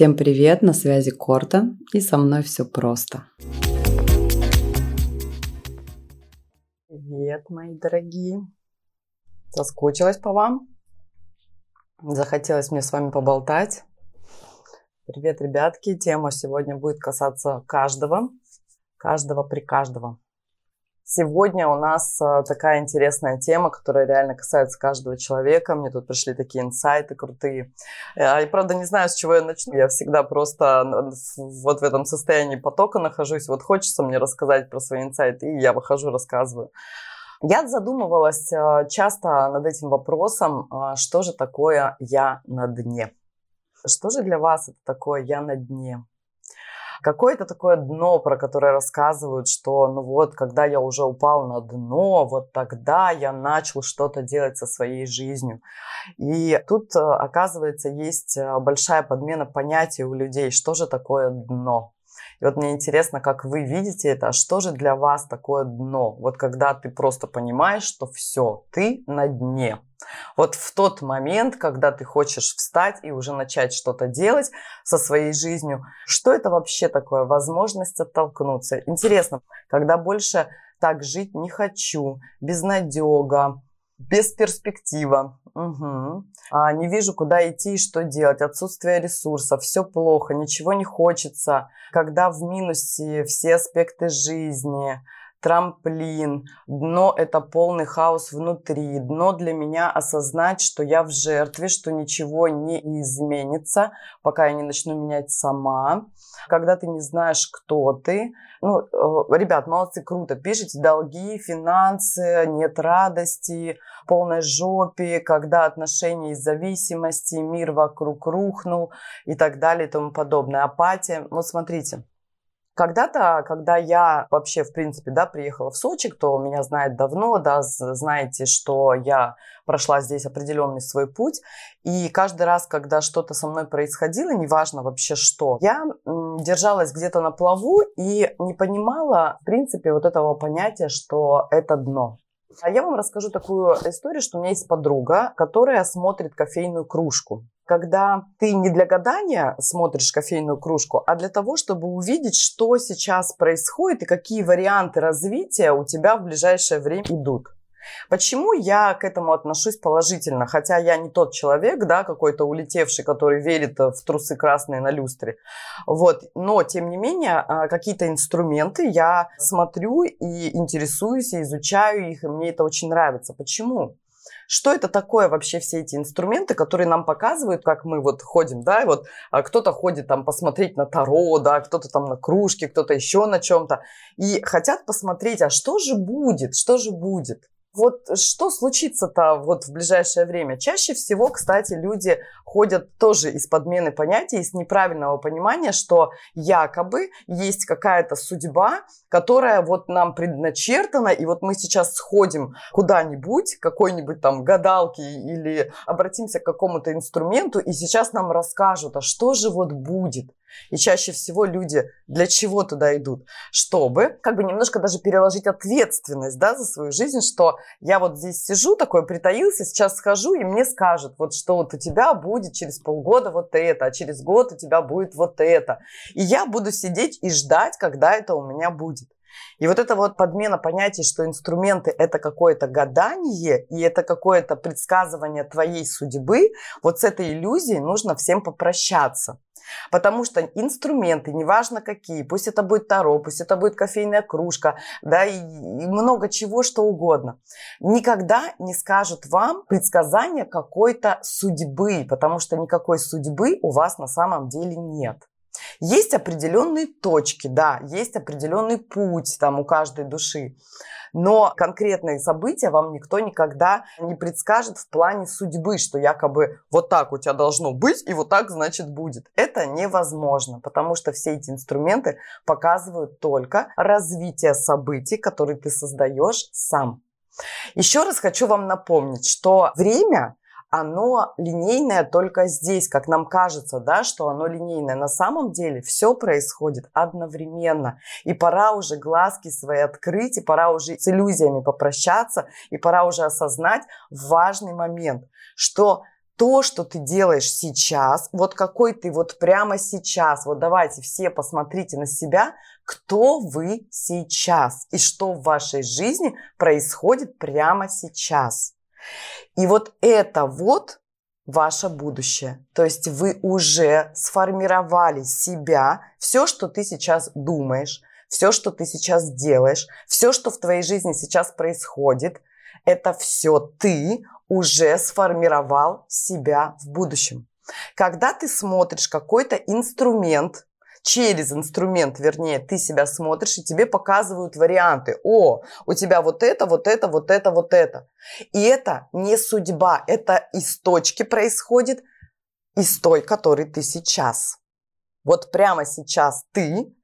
Всем привет, на связи Корта, и со мной все просто. Привет, мои дорогие. Соскучилась по вам. Захотелось мне с вами поболтать. Привет, ребятки. Тема сегодня будет касаться каждого. Каждого при каждого. Сегодня у нас э, такая интересная тема, которая реально касается каждого человека. Мне тут пришли такие инсайты крутые. Я, э, правда, не знаю, с чего я начну. Я всегда просто вот в этом состоянии потока нахожусь. Вот хочется мне рассказать про свои инсайты, и я выхожу, рассказываю. Я задумывалась э, часто над этим вопросом, что же такое «я на дне». Что же для вас это такое «я на дне»? Какое-то такое дно, про которое рассказывают, что ну вот, когда я уже упал на дно, вот тогда я начал что-то делать со своей жизнью. И тут, э, оказывается, есть э, большая подмена понятий у людей, что же такое дно. И вот мне интересно, как вы видите это, а что же для вас такое дно? Вот когда ты просто понимаешь, что все, ты на дне. Вот в тот момент, когда ты хочешь встать и уже начать что-то делать со своей жизнью, что это вообще такое? Возможность оттолкнуться. Интересно, когда больше так жить не хочу, безнадега, без перспектива. Угу. А, не вижу, куда идти и что делать. Отсутствие ресурсов, все плохо, ничего не хочется. Когда в минусе все аспекты жизни, трамплин, дно – это полный хаос внутри, дно для меня осознать, что я в жертве, что ничего не изменится, пока я не начну менять сама. Когда ты не знаешь, кто ты, ну, э, ребят, молодцы, круто, пишите долги, финансы, нет радости, полной жопе, когда отношения из зависимости, мир вокруг рухнул и так далее и тому подобное. Апатия. Вот смотрите, когда-то, когда я вообще, в принципе, да, приехала в Сочи, кто меня знает давно, да, знаете, что я прошла здесь определенный свой путь. И каждый раз, когда что-то со мной происходило, неважно вообще что, я держалась где-то на плаву и не понимала, в принципе, вот этого понятия, что это дно. А я вам расскажу такую историю, что у меня есть подруга, которая смотрит кофейную кружку когда ты не для гадания смотришь кофейную кружку, а для того, чтобы увидеть, что сейчас происходит и какие варианты развития у тебя в ближайшее время идут. Почему я к этому отношусь положительно? Хотя я не тот человек, да, какой-то улетевший, который верит в трусы красные на люстре. Вот. Но, тем не менее, а, какие-то инструменты я смотрю и интересуюсь, и изучаю их, и мне это очень нравится. Почему? Что это такое вообще все эти инструменты, которые нам показывают, как мы вот ходим, да, и вот а кто-то ходит там посмотреть на Таро, да, кто-то там на кружке, кто-то еще на чем-то, и хотят посмотреть, а что же будет, что же будет. Вот что случится-то вот в ближайшее время? Чаще всего, кстати, люди ходят тоже из подмены понятий, из неправильного понимания, что якобы есть какая-то судьба, которая вот нам предначертана, и вот мы сейчас сходим куда-нибудь, какой-нибудь там гадалки или обратимся к какому-то инструменту, и сейчас нам расскажут, а что же вот будет? И чаще всего люди для чего туда идут? Чтобы как бы немножко даже переложить ответственность да, за свою жизнь, что я вот здесь сижу, такой притаился, сейчас схожу, и мне скажут, вот что вот у тебя будет через полгода вот это, а через год у тебя будет вот это. И я буду сидеть и ждать, когда это у меня будет. И вот эта вот подмена понятий, что инструменты это какое-то гадание и это какое-то предсказывание твоей судьбы, вот с этой иллюзией нужно всем попрощаться. Потому что инструменты, неважно какие, пусть это будет таро, пусть это будет кофейная кружка, да, и, и много чего, что угодно, никогда не скажут вам предсказание какой-то судьбы, потому что никакой судьбы у вас на самом деле нет. Есть определенные точки, да, есть определенный путь там у каждой души. Но конкретные события вам никто никогда не предскажет в плане судьбы, что якобы вот так у тебя должно быть и вот так значит будет. Это невозможно, потому что все эти инструменты показывают только развитие событий, которые ты создаешь сам. Еще раз хочу вам напомнить, что время оно линейное только здесь, как нам кажется, да, что оно линейное. На самом деле все происходит одновременно. И пора уже глазки свои открыть, и пора уже с иллюзиями попрощаться, и пора уже осознать важный момент, что то, что ты делаешь сейчас, вот какой ты вот прямо сейчас, вот давайте все посмотрите на себя, кто вы сейчас и что в вашей жизни происходит прямо сейчас. И вот это вот ваше будущее. То есть вы уже сформировали себя, все, что ты сейчас думаешь, все, что ты сейчас делаешь, все, что в твоей жизни сейчас происходит, это все ты уже сформировал себя в будущем. Когда ты смотришь какой-то инструмент, через инструмент, вернее, ты себя смотришь, и тебе показывают варианты. О, у тебя вот это, вот это, вот это, вот это. И это не судьба, это из точки происходит, из той, которой ты сейчас. Вот прямо сейчас ты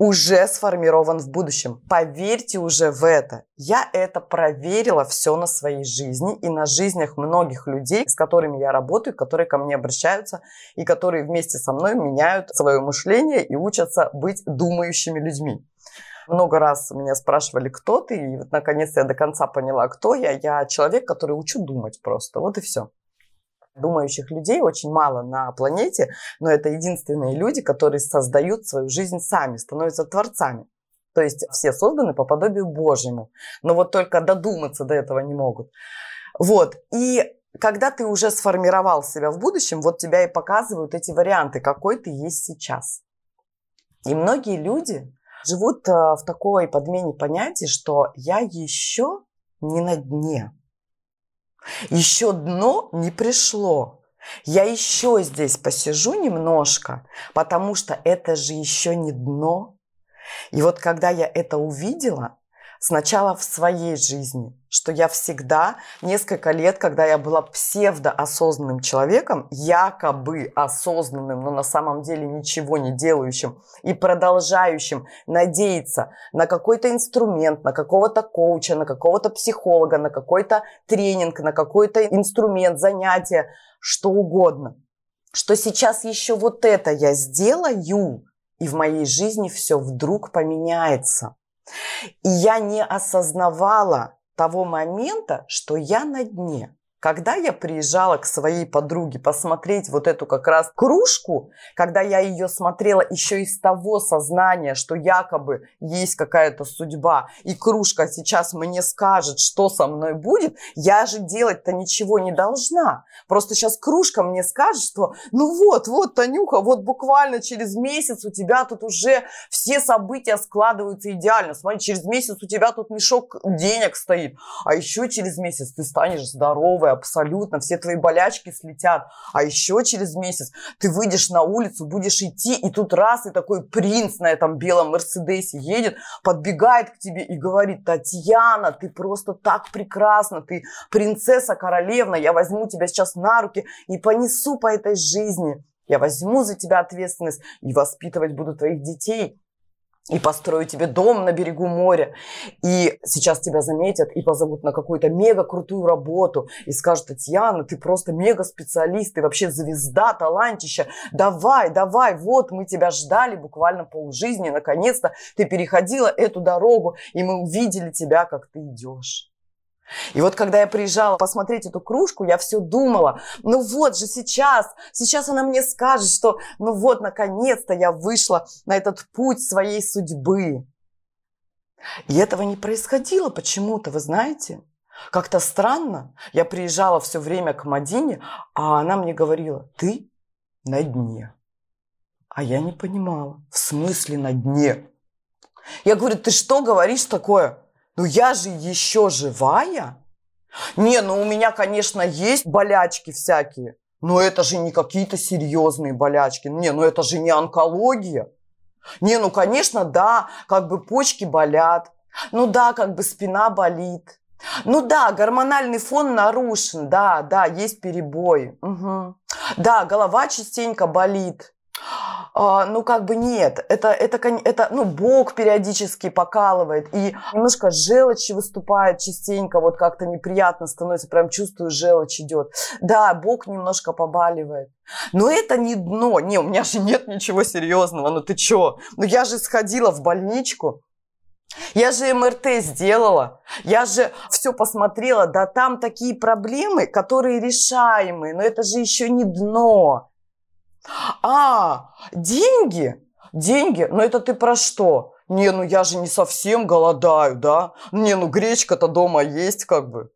уже сформирован в будущем. Поверьте уже в это. Я это проверила все на своей жизни и на жизнях многих людей, с которыми я работаю, которые ко мне обращаются и которые вместе со мной меняют свое мышление и учатся быть думающими людьми. Много раз меня спрашивали, кто ты, и вот наконец я до конца поняла, кто я. Я человек, который учу думать просто. Вот и все. Думающих людей очень мало на планете, но это единственные люди, которые создают свою жизнь сами, становятся творцами. То есть все созданы по подобию Божьему, но вот только додуматься до этого не могут. Вот, и когда ты уже сформировал себя в будущем, вот тебя и показывают эти варианты, какой ты есть сейчас. И многие люди живут э, в такой подмене понятий, что я еще не на дне. Еще дно не пришло. Я еще здесь посижу немножко, потому что это же еще не дно. И вот когда я это увидела, сначала в своей жизни, что я всегда, несколько лет, когда я была псевдоосознанным человеком, якобы осознанным, но на самом деле ничего не делающим и продолжающим надеяться на какой-то инструмент, на какого-то коуча, на какого-то психолога, на какой-то тренинг, на какой-то инструмент, занятие, что угодно. Что сейчас еще вот это я сделаю, и в моей жизни все вдруг поменяется. И я не осознавала того момента, что я на дне. Когда я приезжала к своей подруге посмотреть вот эту как раз кружку, когда я ее смотрела еще из того сознания, что якобы есть какая-то судьба, и кружка сейчас мне скажет, что со мной будет, я же делать-то ничего не должна. Просто сейчас кружка мне скажет, что ну вот, вот, Танюха, вот буквально через месяц у тебя тут уже все события складываются идеально. Смотри, через месяц у тебя тут мешок денег стоит, а еще через месяц ты станешь здоровой, абсолютно, все твои болячки слетят. А еще через месяц ты выйдешь на улицу, будешь идти, и тут раз, и такой принц на этом белом Мерседесе едет, подбегает к тебе и говорит, Татьяна, ты просто так прекрасна, ты принцесса королевна, я возьму тебя сейчас на руки и понесу по этой жизни. Я возьму за тебя ответственность и воспитывать буду твоих детей и построю тебе дом на берегу моря, и сейчас тебя заметят и позовут на какую-то мега крутую работу, и скажут, Татьяна, ты просто мега специалист, ты вообще звезда, талантища, давай, давай, вот мы тебя ждали буквально полжизни, наконец-то ты переходила эту дорогу, и мы увидели тебя, как ты идешь. И вот когда я приезжала посмотреть эту кружку, я все думала, ну вот же сейчас, сейчас она мне скажет, что ну вот наконец-то я вышла на этот путь своей судьбы. И этого не происходило почему-то, вы знаете. Как-то странно. Я приезжала все время к Мадине, а она мне говорила, ты на дне. А я не понимала, в смысле на дне? Я говорю, ты что говоришь такое? Ну я же еще живая. Не, ну у меня, конечно, есть болячки всякие, но это же не какие-то серьезные болячки. Не, ну это же не онкология. Не, ну, конечно, да, как бы почки болят. Ну да, как бы спина болит. Ну да, гормональный фон нарушен, да, да, есть перебои. Угу. Да, голова частенько болит. А, ну, как бы нет. Это, это, это, ну, бок периодически покалывает. И немножко желчь выступает частенько. Вот как-то неприятно становится. Прям чувствую, желчь идет. Да, бок немножко побаливает. Но это не дно. Не, у меня же нет ничего серьезного. Ну ты чё? Ну я же сходила в больничку. Я же МРТ сделала, я же все посмотрела, да там такие проблемы, которые решаемые, но это же еще не дно. А, деньги, деньги, но это ты про что? Не, ну я же не совсем голодаю, да? Не, ну гречка-то дома есть как бы.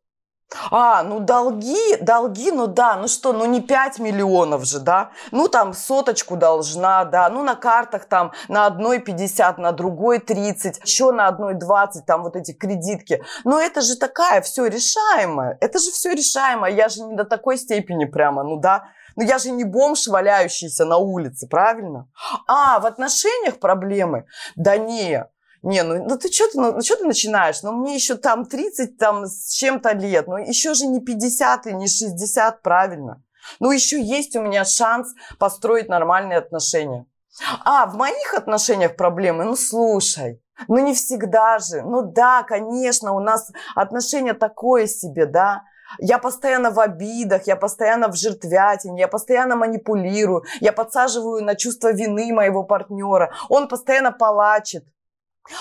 А, ну долги, долги, ну да, ну что, ну не 5 миллионов же, да? Ну там соточку должна, да, ну на картах там на одной 50, на другой 30, еще на одной 20, там вот эти кредитки. Но это же такая все решаемое, это же все решаемое, я же не до такой степени прямо, ну да, ну я же не бомж, валяющийся на улице, правильно? А, в отношениях проблемы? Да не, не, ну, ну ты что ты, ну, ну что ты начинаешь? Ну мне еще там 30 там с чем-то лет, ну еще же не 50 и не 60, правильно? Ну еще есть у меня шанс построить нормальные отношения. А, в моих отношениях проблемы? Ну слушай, ну не всегда же. Ну да, конечно, у нас отношения такое себе, да. Я постоянно в обидах, я постоянно в жертвятине, я постоянно манипулирую, я подсаживаю на чувство вины моего партнера. Он постоянно плачет.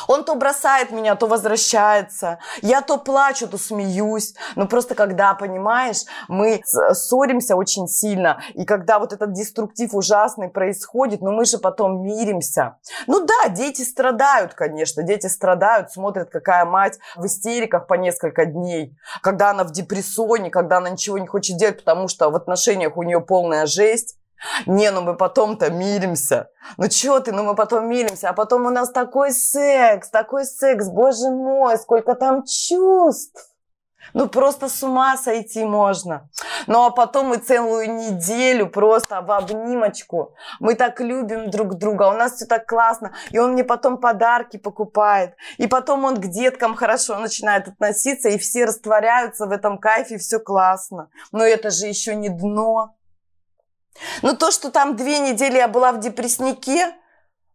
Он то бросает меня, то возвращается. Я то плачу, то смеюсь. Но просто когда, понимаешь, мы ссоримся очень сильно, и когда вот этот деструктив ужасный происходит, но мы же потом миримся. Ну да, дети страдают, конечно, дети страдают, смотрят, какая мать в истериках по несколько дней, когда она в депрессоне, когда она ничего не хочет делать, потому что в отношениях у нее полная жесть. Не, ну мы потом-то миримся. Ну чё ты, ну мы потом миримся. А потом у нас такой секс, такой секс, боже мой, сколько там чувств. Ну, просто с ума сойти можно. Ну, а потом мы целую неделю просто в обнимочку. Мы так любим друг друга, у нас все так классно. И он мне потом подарки покупает. И потом он к деткам хорошо начинает относиться, и все растворяются в этом кайфе, все классно. Но это же еще не дно. Ну, то, что там две недели я была в депресснике,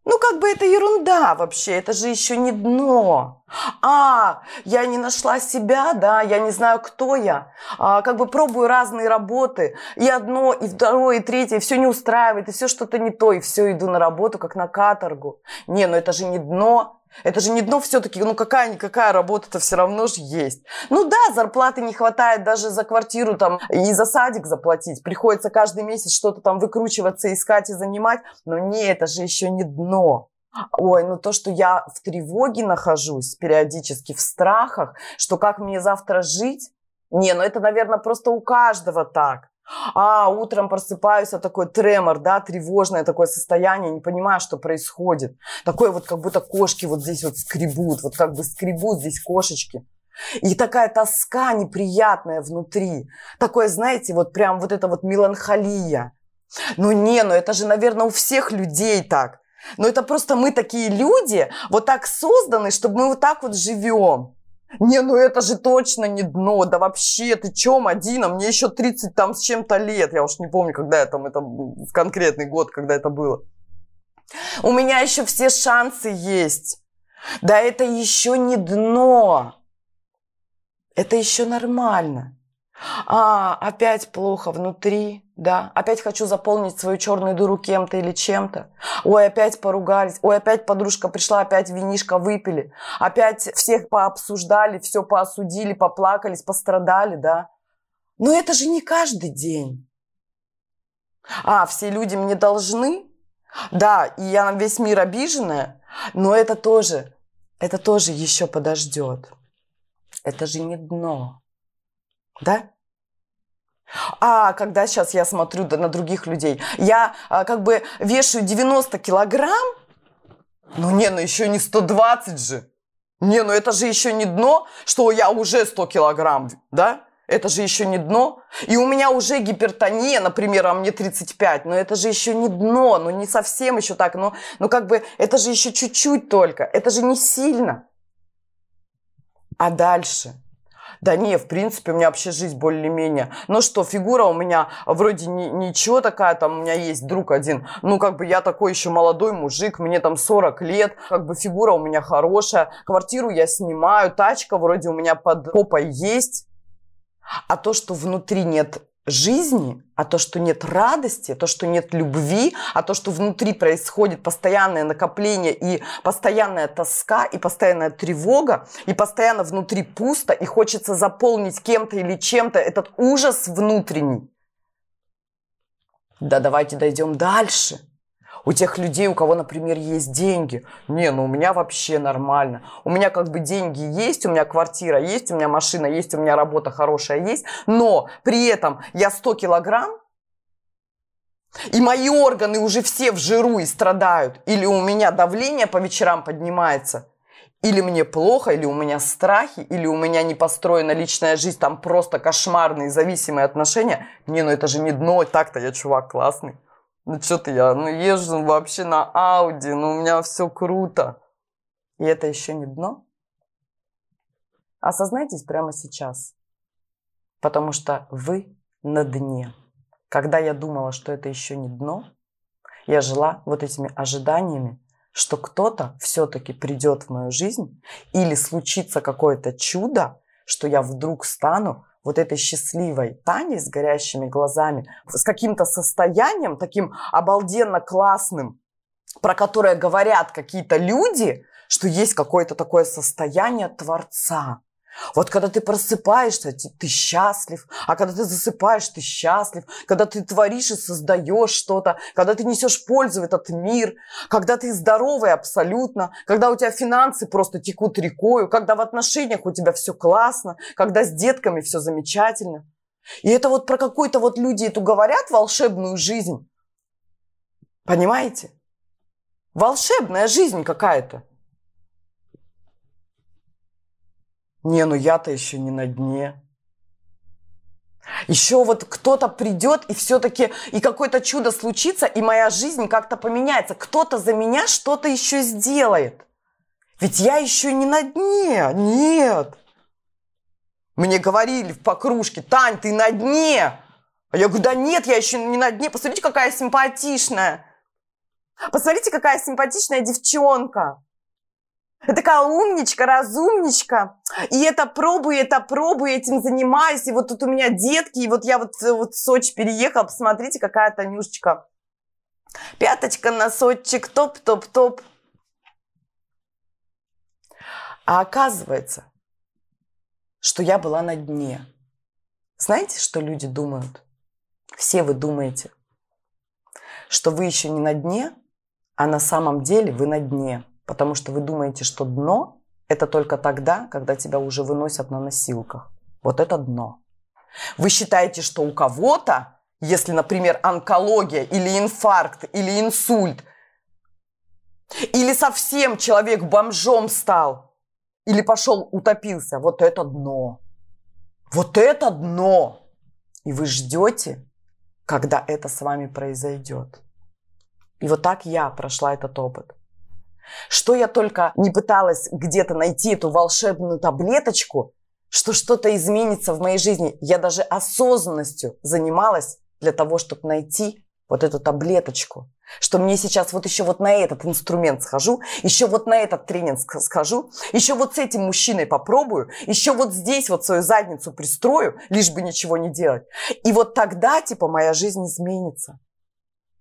ну, как бы это ерунда вообще, это же еще не дно. А, я не нашла себя, да, я не знаю, кто я. А, как бы пробую разные работы, и одно, и второе, и третье, все не устраивает, и все что-то не то, и все, иду на работу, как на каторгу. Не, ну это же не дно, это же не дно все-таки, ну какая-никакая работа-то все равно же есть. Ну да, зарплаты не хватает даже за квартиру там и за садик заплатить. Приходится каждый месяц что-то там выкручиваться, искать и занимать. Но не, это же еще не дно. Ой, ну то, что я в тревоге нахожусь периодически, в страхах, что как мне завтра жить, не, ну это, наверное, просто у каждого так. А, утром просыпаюсь, а такой тремор, да, тревожное такое состояние, не понимаю, что происходит. Такое вот, как будто кошки вот здесь вот скребут, вот как бы скребут здесь кошечки. И такая тоска неприятная внутри. Такое, знаете, вот прям вот это вот меланхолия. Ну не, ну это же, наверное, у всех людей так. Но это просто мы такие люди, вот так созданы, чтобы мы вот так вот живем. Не, ну это же точно не дно, да вообще, ты чё, Мадина, мне еще 30 там с чем-то лет, я уж не помню, когда я там, это в конкретный год, когда это было. У меня еще все шансы есть. Да это еще не дно. Это еще нормально. А, опять плохо внутри, да. Опять хочу заполнить свою черную дыру кем-то или чем-то. Ой, опять поругались. Ой, опять подружка пришла, опять винишко выпили. Опять всех пообсуждали, все поосудили, поплакались, пострадали, да. Но это же не каждый день. А, все люди мне должны. Да, и я на весь мир обиженная. Но это тоже, это тоже еще подождет. Это же не дно. Да? А когда сейчас я смотрю на других людей, я а, как бы вешаю 90 килограмм, ну не, ну еще не 120 же. Не, ну это же еще не дно, что я уже 100 килограмм, да? Это же еще не дно. И у меня уже гипертония, например, а мне 35. Но это же еще не дно, ну не совсем еще так. Но, ну как бы это же еще чуть-чуть только. Это же не сильно. А дальше – да не, в принципе, у меня вообще жизнь более-менее. Ну что, фигура у меня вроде ни, ничего такая, там у меня есть друг один. Ну, как бы я такой еще молодой мужик, мне там 40 лет, как бы фигура у меня хорошая, квартиру я снимаю, тачка вроде у меня под попой есть. А то, что внутри нет жизни, а то, что нет радости, то, что нет любви, а то, что внутри происходит постоянное накопление и постоянная тоска, и постоянная тревога, и постоянно внутри пусто, и хочется заполнить кем-то или чем-то этот ужас внутренний. Да давайте дойдем дальше. У тех людей, у кого, например, есть деньги. Не, ну у меня вообще нормально. У меня как бы деньги есть, у меня квартира есть, у меня машина есть, у меня работа хорошая есть. Но при этом я 100 килограмм, и мои органы уже все в жиру и страдают. Или у меня давление по вечерам поднимается. Или мне плохо, или у меня страхи, или у меня не построена личная жизнь, там просто кошмарные зависимые отношения. Не, ну это же не дно, так-то я чувак классный. Ну что ты, я ну, езжу вообще на Ауди, ну у меня все круто. И это еще не дно. Осознайтесь прямо сейчас. Потому что вы на дне. Когда я думала, что это еще не дно, я жила вот этими ожиданиями, что кто-то все-таки придет в мою жизнь или случится какое-то чудо, что я вдруг стану вот этой счастливой Таней с горящими глазами, с каким-то состоянием таким обалденно классным, про которое говорят какие-то люди, что есть какое-то такое состояние Творца. Вот когда ты просыпаешься, ты счастлив, а когда ты засыпаешь, ты счастлив, когда ты творишь и создаешь что-то, когда ты несешь пользу в этот мир, когда ты здоровый абсолютно, когда у тебя финансы просто текут рекою, когда в отношениях у тебя все классно, когда с детками все замечательно. И это вот про какой-то вот люди эту говорят волшебную жизнь. Понимаете? Волшебная жизнь какая-то. Не, ну я-то еще не на дне. Еще вот кто-то придет, и все-таки, и какое-то чудо случится, и моя жизнь как-то поменяется. Кто-то за меня что-то еще сделает. Ведь я еще не на дне. Нет. Мне говорили в покружке, Тань, ты на дне. А я говорю, да нет, я еще не на дне. Посмотрите, какая симпатичная. Посмотрите, какая симпатичная девчонка. Такая умничка, разумничка. И это пробую, это пробую, этим занимаюсь. И вот тут у меня детки, и вот я вот, вот в Сочи переехала. Посмотрите, какая Танюшечка. Пяточка, носочек, топ-топ-топ. А оказывается, что я была на дне. Знаете, что люди думают? Все вы думаете, что вы еще не на дне, а на самом деле вы на дне. Потому что вы думаете, что дно – это только тогда, когда тебя уже выносят на носилках. Вот это дно. Вы считаете, что у кого-то, если, например, онкология или инфаркт или инсульт, или совсем человек бомжом стал, или пошел утопился, вот это дно. Вот это дно. И вы ждете, когда это с вами произойдет. И вот так я прошла этот опыт. Что я только не пыталась где-то найти эту волшебную таблеточку, что что-то изменится в моей жизни. Я даже осознанностью занималась для того, чтобы найти вот эту таблеточку. Что мне сейчас вот еще вот на этот инструмент схожу, еще вот на этот тренинг схожу, еще вот с этим мужчиной попробую, еще вот здесь вот свою задницу пристрою, лишь бы ничего не делать. И вот тогда, типа, моя жизнь изменится.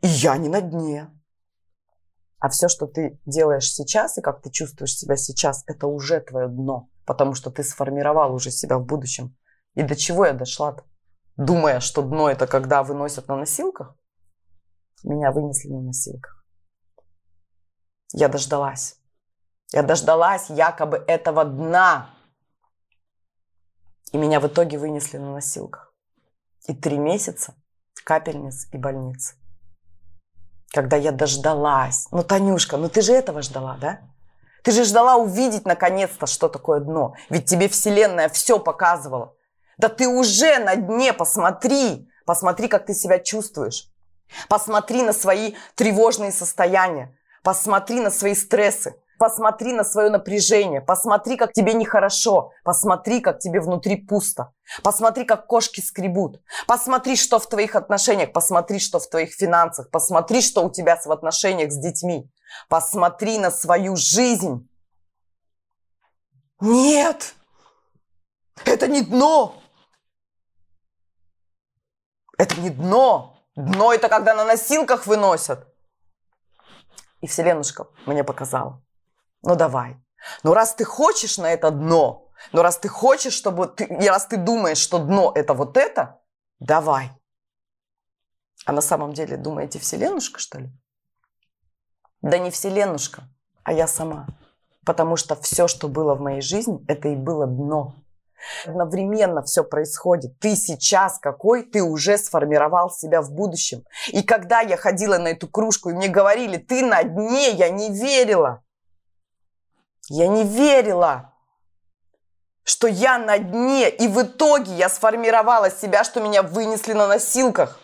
И я не на дне. А все, что ты делаешь сейчас и как ты чувствуешь себя сейчас, это уже твое дно, потому что ты сформировал уже себя в будущем. И до чего я дошла-то? Думая, что дно это когда выносят на носилках, меня вынесли на носилках. Я дождалась. Я дождалась якобы этого дна. И меня в итоге вынесли на носилках. И три месяца капельниц и больницы когда я дождалась. Ну, Танюшка, ну ты же этого ждала, да? Ты же ждала увидеть наконец-то, что такое дно. Ведь тебе Вселенная все показывала. Да ты уже на дне, посмотри. Посмотри, как ты себя чувствуешь. Посмотри на свои тревожные состояния. Посмотри на свои стрессы. Посмотри на свое напряжение, посмотри, как тебе нехорошо, посмотри, как тебе внутри пусто, посмотри, как кошки скребут, посмотри, что в твоих отношениях, посмотри, что в твоих финансах, посмотри, что у тебя в отношениях с детьми, посмотри на свою жизнь. Нет, это не дно, Это не дно. Дно это когда на носилках выносят. И Вселенушка мне показала. Ну давай. Ну раз ты хочешь на это дно, ну раз ты хочешь, чтобы ты, и раз ты думаешь, что дно это вот это, давай. А на самом деле думаете Вселенушка, что ли? Да не Вселенушка, а я сама. Потому что все, что было в моей жизни, это и было дно. Одновременно все происходит. Ты сейчас какой, ты уже сформировал себя в будущем. И когда я ходила на эту кружку, и мне говорили, ты на дне, я не верила. Я не верила, что я на дне. И в итоге я сформировала себя, что меня вынесли на носилках.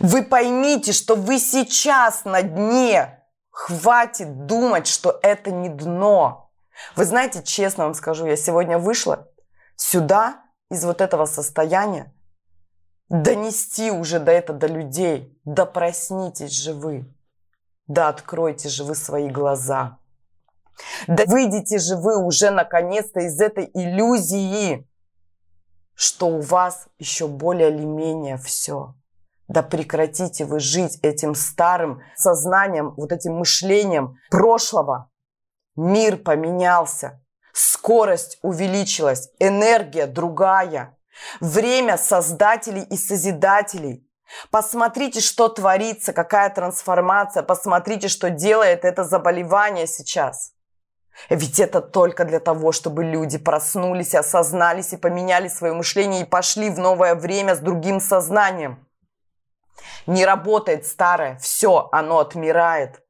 Вы поймите, что вы сейчас на дне. Хватит думать, что это не дно. Вы знаете, честно вам скажу, я сегодня вышла сюда из вот этого состояния донести уже до этого до людей. Да проснитесь же вы. Да откройте же вы свои глаза. Да выйдите же вы уже наконец-то из этой иллюзии, что у вас еще более или менее все. Да прекратите вы жить этим старым сознанием, вот этим мышлением прошлого. Мир поменялся, скорость увеличилась, энергия другая, время создателей и созидателей. Посмотрите, что творится, какая трансформация, посмотрите, что делает это заболевание сейчас. Ведь это только для того, чтобы люди проснулись, осознались и поменяли свое мышление и пошли в новое время с другим сознанием. Не работает старое, все, оно отмирает.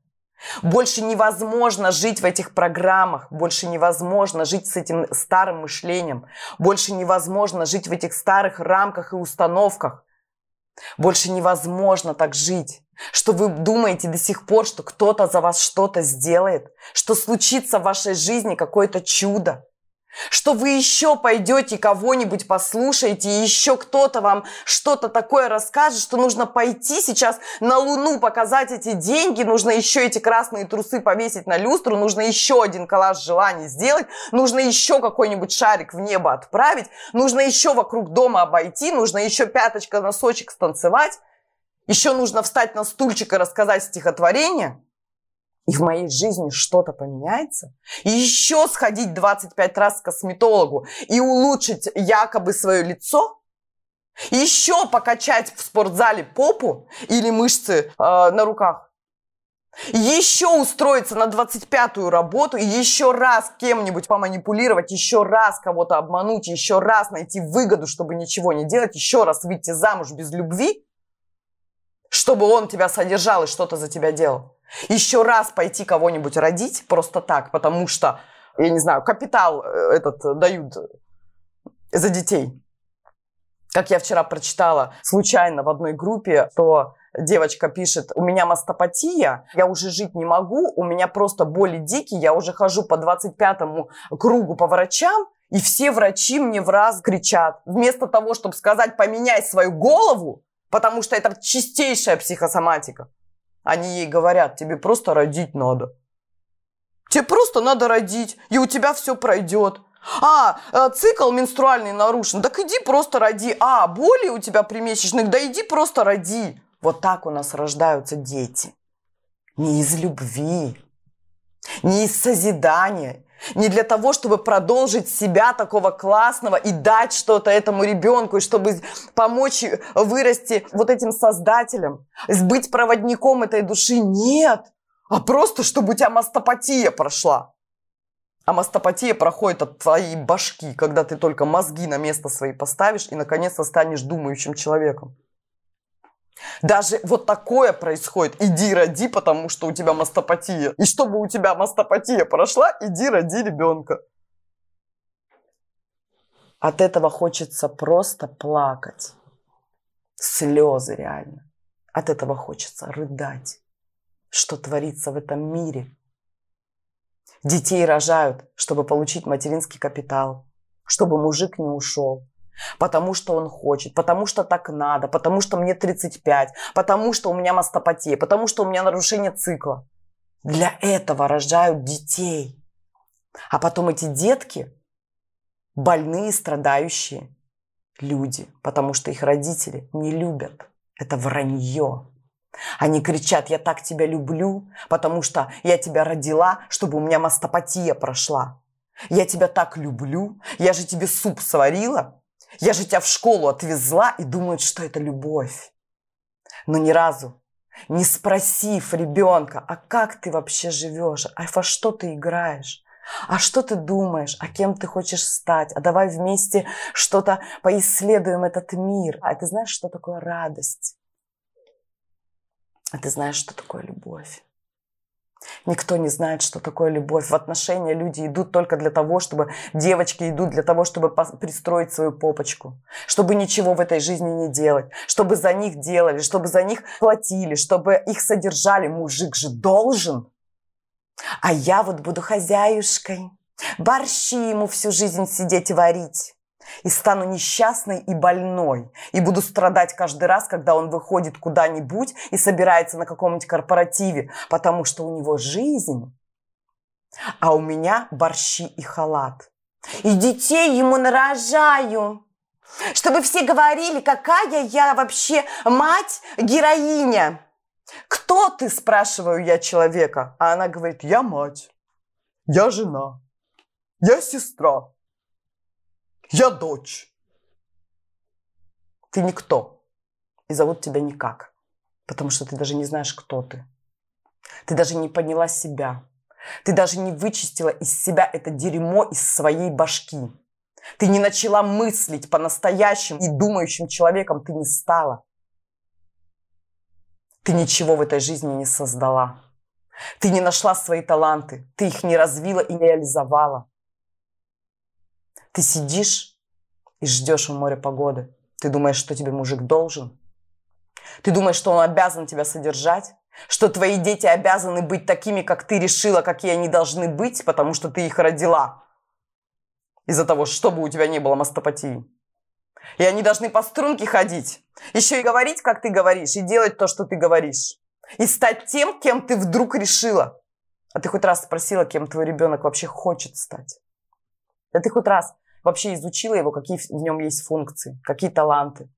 Больше невозможно жить в этих программах, больше невозможно жить с этим старым мышлением, больше невозможно жить в этих старых рамках и установках. Больше невозможно так жить, что вы думаете до сих пор, что кто-то за вас что-то сделает, что случится в вашей жизни какое-то чудо. Что вы еще пойдете кого-нибудь послушаете, и еще кто-то вам что-то такое расскажет, что нужно пойти сейчас на Луну показать эти деньги, нужно еще эти красные трусы повесить на люстру, нужно еще один коллаж желаний сделать, нужно еще какой-нибудь шарик в небо отправить, нужно еще вокруг дома обойти, нужно еще пяточка носочек станцевать, еще нужно встать на стульчик и рассказать стихотворение – и в моей жизни что-то поменяется, и еще сходить 25 раз к косметологу и улучшить якобы свое лицо, еще покачать в спортзале попу или мышцы э, на руках, еще устроиться на 25-ю работу и еще раз кем-нибудь поманипулировать, еще раз кого-то обмануть, еще раз найти выгоду, чтобы ничего не делать, еще раз выйти замуж без любви, чтобы он тебя содержал и что-то за тебя делал. Еще раз пойти кого-нибудь родить просто так, потому что, я не знаю, капитал э, этот дают за детей. Как я вчера прочитала случайно в одной группе, то девочка пишет, у меня мастопатия, я уже жить не могу, у меня просто боли дикие, я уже хожу по 25-му кругу по врачам, и все врачи мне в раз кричат, вместо того, чтобы сказать, поменяй свою голову, потому что это чистейшая психосоматика. Они ей говорят, тебе просто родить надо. Тебе просто надо родить, и у тебя все пройдет. А, э, цикл менструальный нарушен, так иди просто роди. А, боли у тебя при месячных, да иди просто роди. Вот так у нас рождаются дети. Не из любви, не из созидания, не для того, чтобы продолжить себя такого классного и дать что-то этому ребенку, и чтобы помочь вырасти вот этим создателем, быть проводником этой души. Нет, а просто, чтобы у тебя мастопатия прошла. А мастопатия проходит от твоей башки, когда ты только мозги на место свои поставишь и наконец-то станешь думающим человеком. Даже вот такое происходит. Иди роди, потому что у тебя мастопатия. И чтобы у тебя мастопатия прошла, иди роди ребенка. От этого хочется просто плакать. Слезы реально. От этого хочется рыдать. Что творится в этом мире? Детей рожают, чтобы получить материнский капитал, чтобы мужик не ушел, Потому что он хочет, потому что так надо, потому что мне 35, потому что у меня мастопатия, потому что у меня нарушение цикла. Для этого рожают детей. А потом эти детки больные, страдающие. люди, потому что их родители не любят. Это вранье. Они кричат, я так тебя люблю, потому что я тебя родила, чтобы у меня мастопатия прошла. Я тебя так люблю, я же тебе суп сварила, я же тебя в школу отвезла и думают, что это любовь. Но ни разу не спросив ребенка, а как ты вообще живешь, а во что ты играешь, а что ты думаешь, а кем ты хочешь стать, а давай вместе что-то поисследуем этот мир. А ты знаешь, что такое радость? А ты знаешь, что такое любовь? Никто не знает, что такое любовь. В отношения люди идут только для того, чтобы... Девочки идут для того, чтобы пристроить свою попочку. Чтобы ничего в этой жизни не делать. Чтобы за них делали, чтобы за них платили, чтобы их содержали. Мужик же должен. А я вот буду хозяюшкой. Борщи ему всю жизнь сидеть варить и стану несчастной и больной, и буду страдать каждый раз, когда он выходит куда-нибудь и собирается на каком-нибудь корпоративе, потому что у него жизнь, а у меня борщи и халат. И детей ему нарожаю, чтобы все говорили, какая я вообще мать-героиня. Кто ты, спрашиваю я человека, а она говорит, я мать, я жена, я сестра. Я дочь. Ты никто. И зовут тебя никак. Потому что ты даже не знаешь, кто ты. Ты даже не поняла себя. Ты даже не вычистила из себя это дерьмо из своей башки. Ты не начала мыслить по-настоящему и думающим человеком ты не стала. Ты ничего в этой жизни не создала. Ты не нашла свои таланты. Ты их не развила и не реализовала. Ты сидишь и ждешь у моря погоды. Ты думаешь, что тебе мужик должен? Ты думаешь, что он обязан тебя содержать? Что твои дети обязаны быть такими, как ты решила, какие они должны быть, потому что ты их родила? Из-за того, чтобы у тебя не было мастопатии. И они должны по струнке ходить. Еще и говорить, как ты говоришь, и делать то, что ты говоришь. И стать тем, кем ты вдруг решила. А ты хоть раз спросила, кем твой ребенок вообще хочет стать? Да ты хоть раз вообще изучила его, какие в нем есть функции, какие таланты,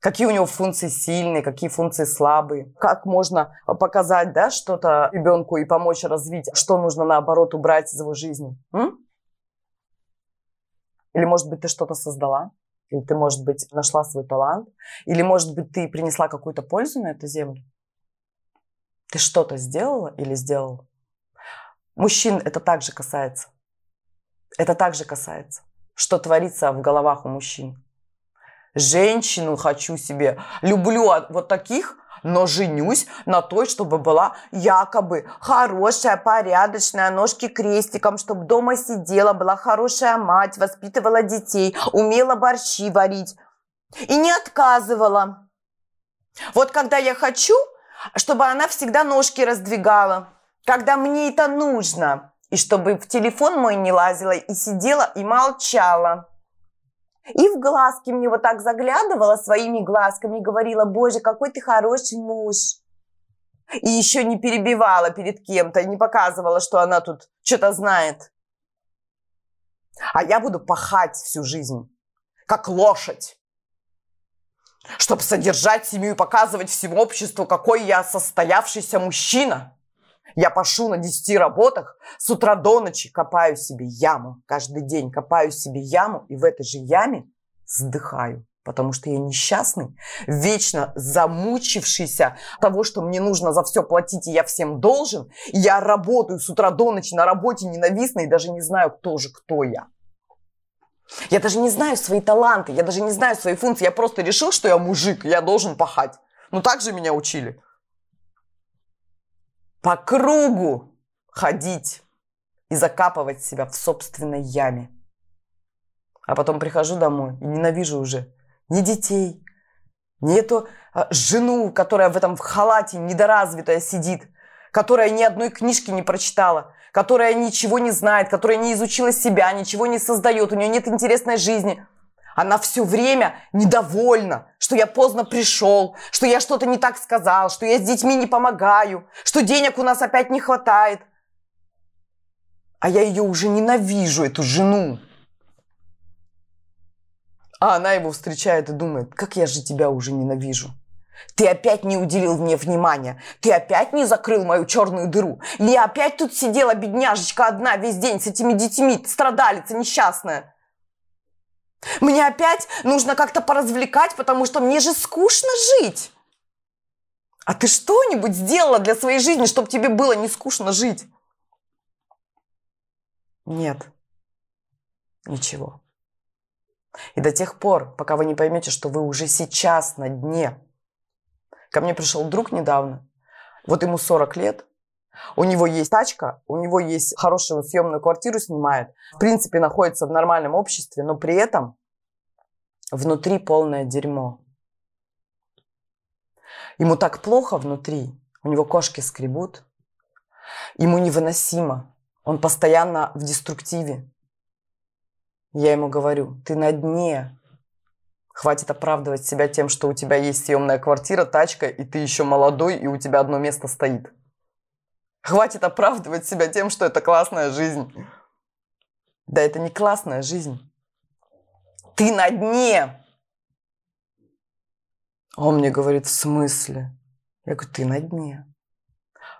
какие у него функции сильные, какие функции слабые, как можно показать да, что-то ребенку и помочь развить, что нужно наоборот убрать из его жизни. М? Или, может быть, ты что-то создала, или ты, может быть, нашла свой талант, или, может быть, ты принесла какую-то пользу на эту землю. Ты что-то сделала или сделал? Мужчин это также касается. Это также касается, что творится в головах у мужчин. Женщину хочу себе, люблю вот таких, но женюсь на той, чтобы была якобы хорошая, порядочная, ножки крестиком, чтобы дома сидела, была хорошая мать, воспитывала детей, умела борщи варить и не отказывала. Вот когда я хочу, чтобы она всегда ножки раздвигала, когда мне это нужно – и чтобы в телефон мой не лазила и сидела и молчала. И в глазки мне вот так заглядывала своими глазками и говорила, боже, какой ты хороший муж. И еще не перебивала перед кем-то, не показывала, что она тут что-то знает. А я буду пахать всю жизнь, как лошадь, чтобы содержать семью и показывать всему обществу, какой я состоявшийся мужчина. Я пашу на 10 работах, с утра до ночи копаю себе яму. Каждый день копаю себе яму, и в этой же яме сдыхаю. Потому что я несчастный, вечно замучившийся того, что мне нужно за все платить, и я всем должен. Я работаю с утра до ночи на работе ненавистно, и даже не знаю, кто же кто я. Я даже не знаю свои таланты, я даже не знаю свои функции. Я просто решил, что я мужик, я должен пахать. Ну так же меня учили по кругу ходить и закапывать себя в собственной яме. А потом прихожу домой и ненавижу уже ни детей, ни эту а, жену, которая в этом в халате недоразвитая сидит, которая ни одной книжки не прочитала, которая ничего не знает, которая не изучила себя, ничего не создает, у нее нет интересной жизни – она все время недовольна, что я поздно пришел, что я что-то не так сказал, что я с детьми не помогаю, что денег у нас опять не хватает. А я ее уже ненавижу, эту жену. А она его встречает и думает, как я же тебя уже ненавижу. Ты опять не уделил мне внимания. Ты опять не закрыл мою черную дыру. Я опять тут сидела, бедняжечка, одна весь день с этими детьми, страдалица несчастная. Мне опять нужно как-то поразвлекать, потому что мне же скучно жить. А ты что-нибудь сделала для своей жизни, чтобы тебе было не скучно жить? Нет. Ничего. И до тех пор, пока вы не поймете, что вы уже сейчас на дне. Ко мне пришел друг недавно. Вот ему 40 лет. У него есть тачка, у него есть хорошую съемную квартиру снимает. В принципе, находится в нормальном обществе, но при этом внутри полное дерьмо. Ему так плохо внутри, у него кошки скребут, ему невыносимо, он постоянно в деструктиве. Я ему говорю, ты на дне, хватит оправдывать себя тем, что у тебя есть съемная квартира, тачка, и ты еще молодой, и у тебя одно место стоит. Хватит оправдывать себя тем, что это классная жизнь. Да это не классная жизнь. Ты на дне. А он мне говорит, в смысле? Я говорю, ты на дне.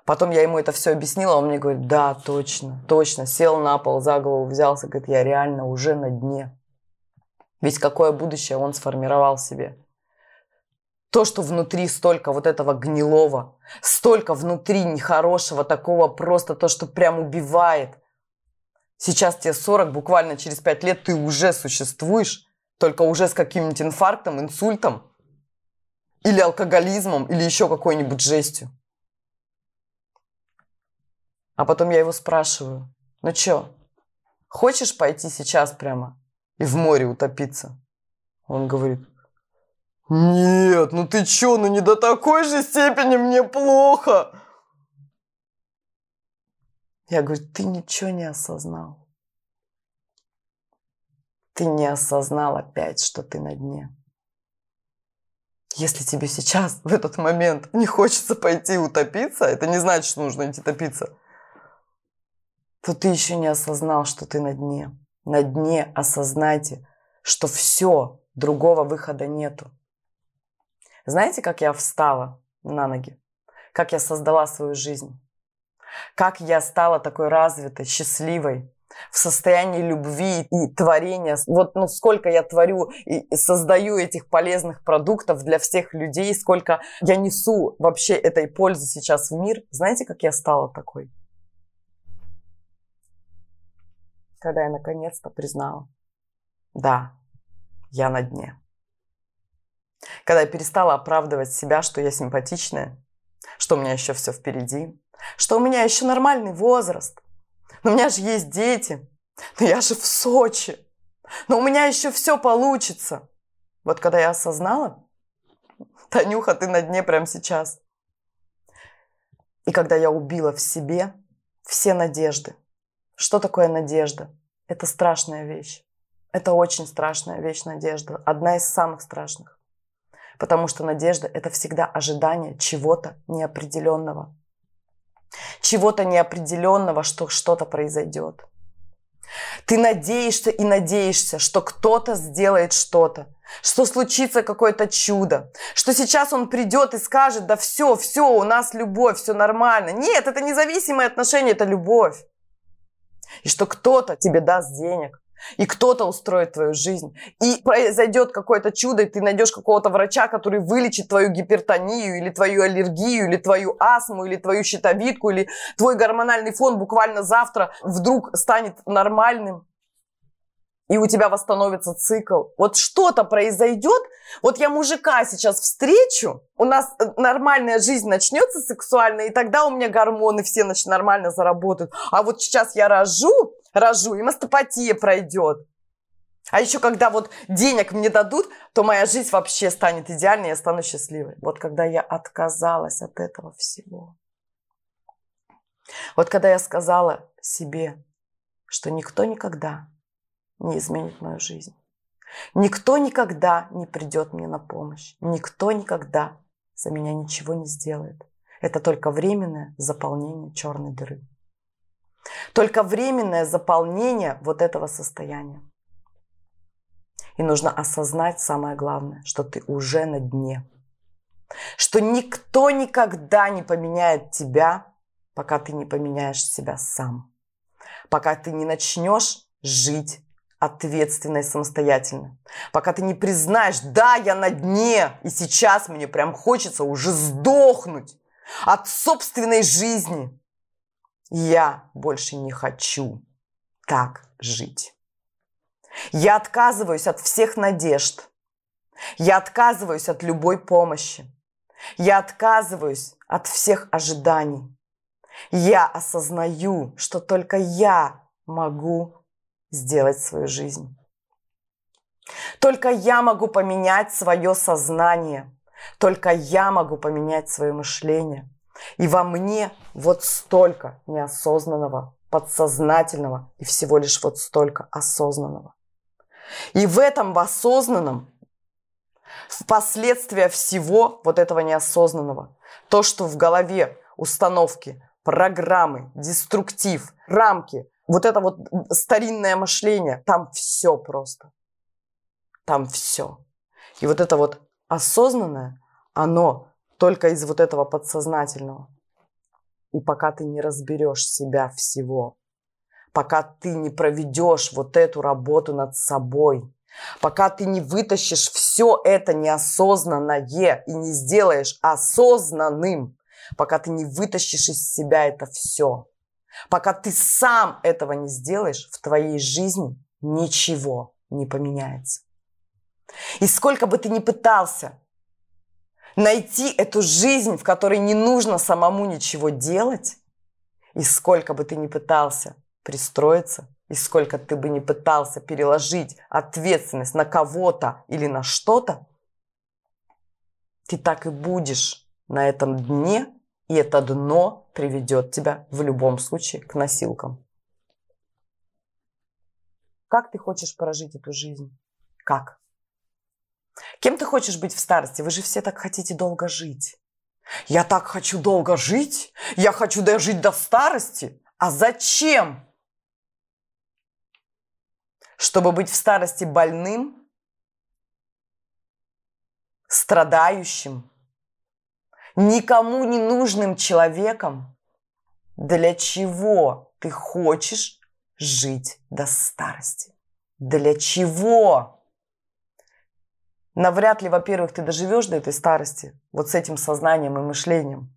Потом я ему это все объяснила, он мне говорит, да, точно, точно. Сел на пол, за голову взялся, говорит, я реально уже на дне. Ведь какое будущее он сформировал себе. То, что внутри столько вот этого гнилого, столько внутри нехорошего, такого просто то, что прям убивает. Сейчас тебе 40, буквально через 5 лет ты уже существуешь, только уже с каким-нибудь инфарктом, инсультом, или алкоголизмом, или еще какой-нибудь жестью. А потом я его спрашиваю, ну чё, хочешь пойти сейчас прямо и в море утопиться? Он говорит, нет, ну ты чё, ну не до такой же степени мне плохо. Я говорю, ты ничего не осознал. Ты не осознал опять, что ты на дне. Если тебе сейчас, в этот момент, не хочется пойти утопиться, это не значит, что нужно идти топиться, то ты еще не осознал, что ты на дне. На дне осознайте, что все, другого выхода нету. Знаете, как я встала на ноги? Как я создала свою жизнь? Как я стала такой развитой, счастливой, в состоянии любви и творения. Вот ну, сколько я творю и создаю этих полезных продуктов для всех людей, сколько я несу вообще этой пользы сейчас в мир. Знаете, как я стала такой? Когда я наконец-то признала, да, я на дне. Когда я перестала оправдывать себя, что я симпатичная, что у меня еще все впереди, что у меня еще нормальный возраст – но у меня же есть дети. Но я же в Сочи. Но у меня еще все получится. Вот когда я осознала, Танюха, ты на дне прямо сейчас. И когда я убила в себе все надежды. Что такое надежда? Это страшная вещь. Это очень страшная вещь, надежда. Одна из самых страшных. Потому что надежда – это всегда ожидание чего-то неопределенного чего-то неопределенного, что что-то произойдет. Ты надеешься и надеешься, что кто-то сделает что-то, что случится какое-то чудо, что сейчас он придет и скажет, да все, все, у нас любовь, все нормально. Нет, это независимые отношения, это любовь. И что кто-то тебе даст денег, и кто-то устроит твою жизнь. И произойдет какое-то чудо, и ты найдешь какого-то врача, который вылечит твою гипертонию, или твою аллергию, или твою астму, или твою щитовидку, или твой гормональный фон буквально завтра вдруг станет нормальным и у тебя восстановится цикл. Вот что-то произойдет, вот я мужика сейчас встречу, у нас э, нормальная жизнь начнется сексуальная, и тогда у меня гормоны все значит, нормально заработают. А вот сейчас я рожу, рожу, и мастопатия пройдет. А еще когда вот денег мне дадут, то моя жизнь вообще станет идеальной, я стану счастливой. Вот когда я отказалась от этого всего. Вот когда я сказала себе, что никто никогда не изменит мою жизнь. Никто никогда не придет мне на помощь. Никто никогда за меня ничего не сделает. Это только временное заполнение черной дыры. Только временное заполнение вот этого состояния. И нужно осознать самое главное, что ты уже на дне. Что никто никогда не поменяет тебя, пока ты не поменяешь себя сам. Пока ты не начнешь жить ответственно и самостоятельно. Пока ты не признаешь, да, я на дне, и сейчас мне прям хочется уже сдохнуть от собственной жизни. Я больше не хочу так жить. Я отказываюсь от всех надежд. Я отказываюсь от любой помощи. Я отказываюсь от всех ожиданий. Я осознаю, что только я могу сделать свою жизнь. Только я могу поменять свое сознание. Только я могу поменять свое мышление. И во мне вот столько неосознанного, подсознательного и всего лишь вот столько осознанного. И в этом в осознанном в последствия всего вот этого неосознанного, то, что в голове установки, программы, деструктив, рамки, вот это вот старинное мышление, там все просто. Там все. И вот это вот осознанное, оно только из вот этого подсознательного. И пока ты не разберешь себя всего, пока ты не проведешь вот эту работу над собой, пока ты не вытащишь все это неосознанное и не сделаешь осознанным, пока ты не вытащишь из себя это все, Пока ты сам этого не сделаешь, в твоей жизни ничего не поменяется. И сколько бы ты ни пытался найти эту жизнь, в которой не нужно самому ничего делать, и сколько бы ты ни пытался пристроиться, и сколько ты бы ни пытался переложить ответственность на кого-то или на что-то, ты так и будешь на этом дне и это дно приведет тебя в любом случае к носилкам. Как ты хочешь прожить эту жизнь? Как? Кем ты хочешь быть в старости? Вы же все так хотите долго жить. Я так хочу долго жить. Я хочу дожить до старости. А зачем? Чтобы быть в старости больным, страдающим, никому не нужным человеком, для чего ты хочешь жить до старости? Для чего? Навряд ли, во-первых, ты доживешь до этой старости вот с этим сознанием и мышлением.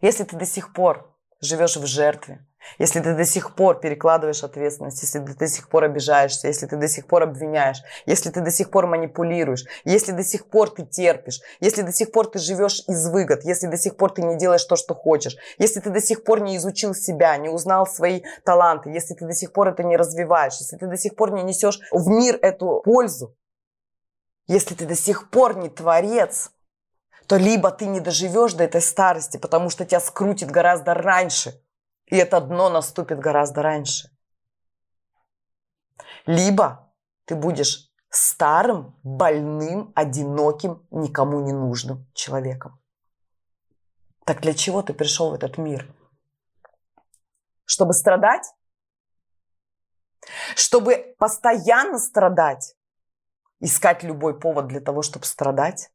Если ты до сих пор живешь в жертве, если ты до сих пор перекладываешь ответственность, если ты до сих пор обижаешься, если ты до сих пор обвиняешь, если ты до сих пор манипулируешь, если до сих пор ты терпишь, если до сих пор ты живешь из выгод, если до сих пор ты не делаешь то, что хочешь, если ты до сих пор не изучил себя, не узнал свои таланты, если ты до сих пор это не развиваешь, если ты до сих пор не несешь в мир эту пользу, если ты до сих пор не творец, то либо ты не доживешь до этой старости, потому что тебя скрутит гораздо раньше – и это дно наступит гораздо раньше. Либо ты будешь старым, больным, одиноким, никому не нужным человеком. Так для чего ты пришел в этот мир? Чтобы страдать? Чтобы постоянно страдать? Искать любой повод для того, чтобы страдать?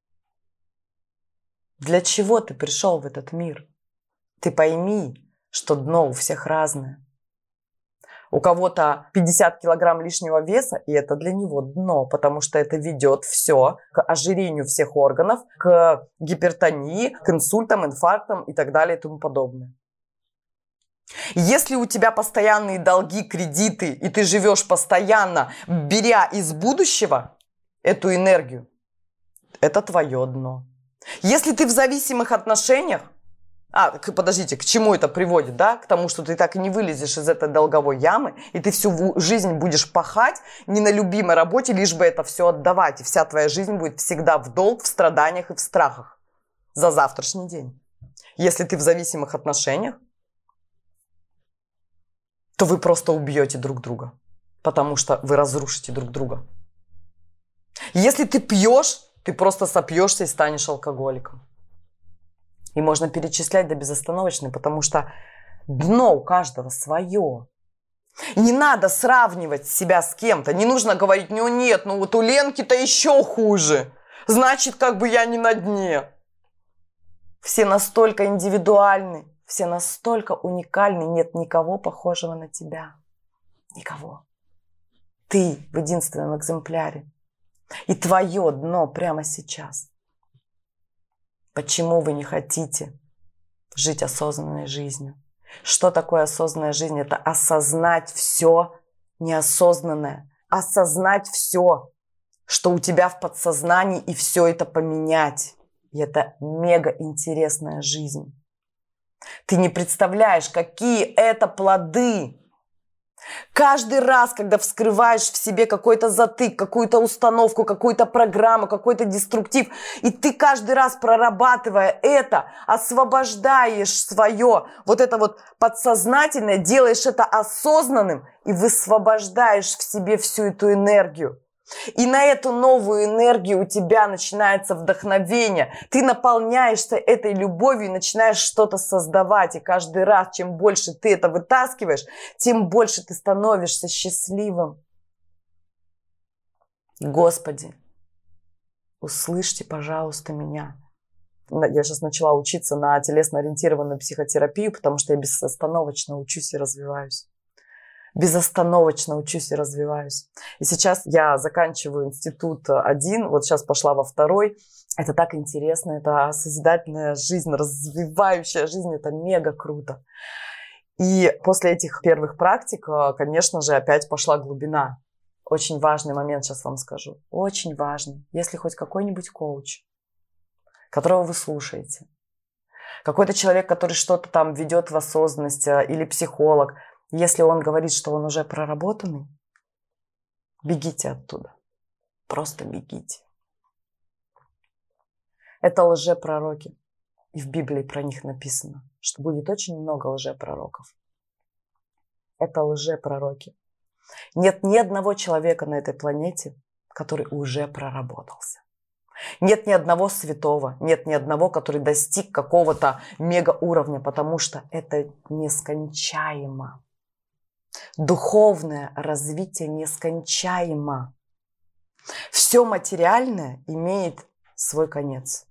Для чего ты пришел в этот мир? Ты пойми, что дно у всех разное. У кого-то 50 килограмм лишнего веса, и это для него дно, потому что это ведет все к ожирению всех органов, к гипертонии, к инсультам, инфарктам и так далее и тому подобное. Если у тебя постоянные долги, кредиты, и ты живешь постоянно, беря из будущего эту энергию, это твое дно. Если ты в зависимых отношениях, а, подождите, к чему это приводит, да? К тому, что ты так и не вылезешь из этой долговой ямы, и ты всю жизнь будешь пахать не на любимой работе, лишь бы это все отдавать. И вся твоя жизнь будет всегда в долг, в страданиях и в страхах за завтрашний день. Если ты в зависимых отношениях, то вы просто убьете друг друга, потому что вы разрушите друг друга. Если ты пьешь, ты просто сопьешься и станешь алкоголиком. И можно перечислять до безостановочной, потому что дно у каждого свое. Не надо сравнивать себя с кем-то. Не нужно говорить, ну нет, ну вот у Ленки-то еще хуже. Значит, как бы я не на дне. Все настолько индивидуальны, все настолько уникальны, нет никого похожего на тебя. Никого. Ты в единственном экземпляре. И твое дно прямо сейчас. Почему вы не хотите жить осознанной жизнью? Что такое осознанная жизнь? Это осознать все неосознанное. Осознать все, что у тебя в подсознании, и все это поменять. И это мега интересная жизнь. Ты не представляешь, какие это плоды Каждый раз, когда вскрываешь в себе какой-то затык, какую-то установку, какую-то программу, какой-то деструктив, и ты каждый раз прорабатывая это, освобождаешь свое, вот это вот подсознательное, делаешь это осознанным и высвобождаешь в себе всю эту энергию. И на эту новую энергию у тебя начинается вдохновение. Ты наполняешься этой любовью и начинаешь что-то создавать. И каждый раз, чем больше ты это вытаскиваешь, тем больше ты становишься счастливым. Господи, услышьте, пожалуйста, меня. Я сейчас начала учиться на телесно-ориентированную психотерапию, потому что я безостановочно учусь и развиваюсь безостановочно учусь и развиваюсь. И сейчас я заканчиваю институт один, вот сейчас пошла во второй. Это так интересно, это созидательная жизнь, развивающая жизнь, это мега круто. И после этих первых практик, конечно же, опять пошла глубина. Очень важный момент сейчас вам скажу. Очень важный. Если хоть какой-нибудь коуч, которого вы слушаете, какой-то человек, который что-то там ведет в осознанность, э, или психолог, если он говорит, что он уже проработанный, бегите оттуда. Просто бегите. Это лжепророки. И в Библии про них написано, что будет очень много лжепророков. Это лжепророки. Нет ни одного человека на этой планете, который уже проработался. Нет ни одного святого, нет ни одного, который достиг какого-то мега уровня, потому что это нескончаемо. Духовное развитие нескончаемо. Все материальное имеет свой конец.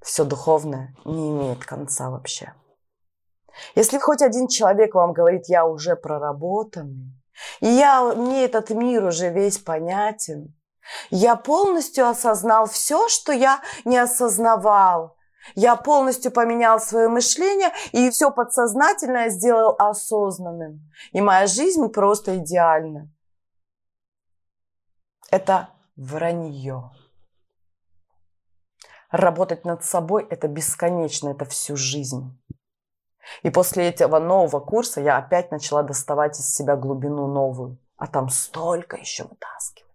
Все духовное не имеет конца вообще. Если хоть один человек вам говорит, я уже проработанный, и я, мне этот мир уже весь понятен, я полностью осознал все, что я не осознавал, я полностью поменял свое мышление и все подсознательное сделал осознанным. И моя жизнь просто идеальна. Это вранье. Работать над собой – это бесконечно, это всю жизнь. И после этого нового курса я опять начала доставать из себя глубину новую. А там столько еще вытаскивать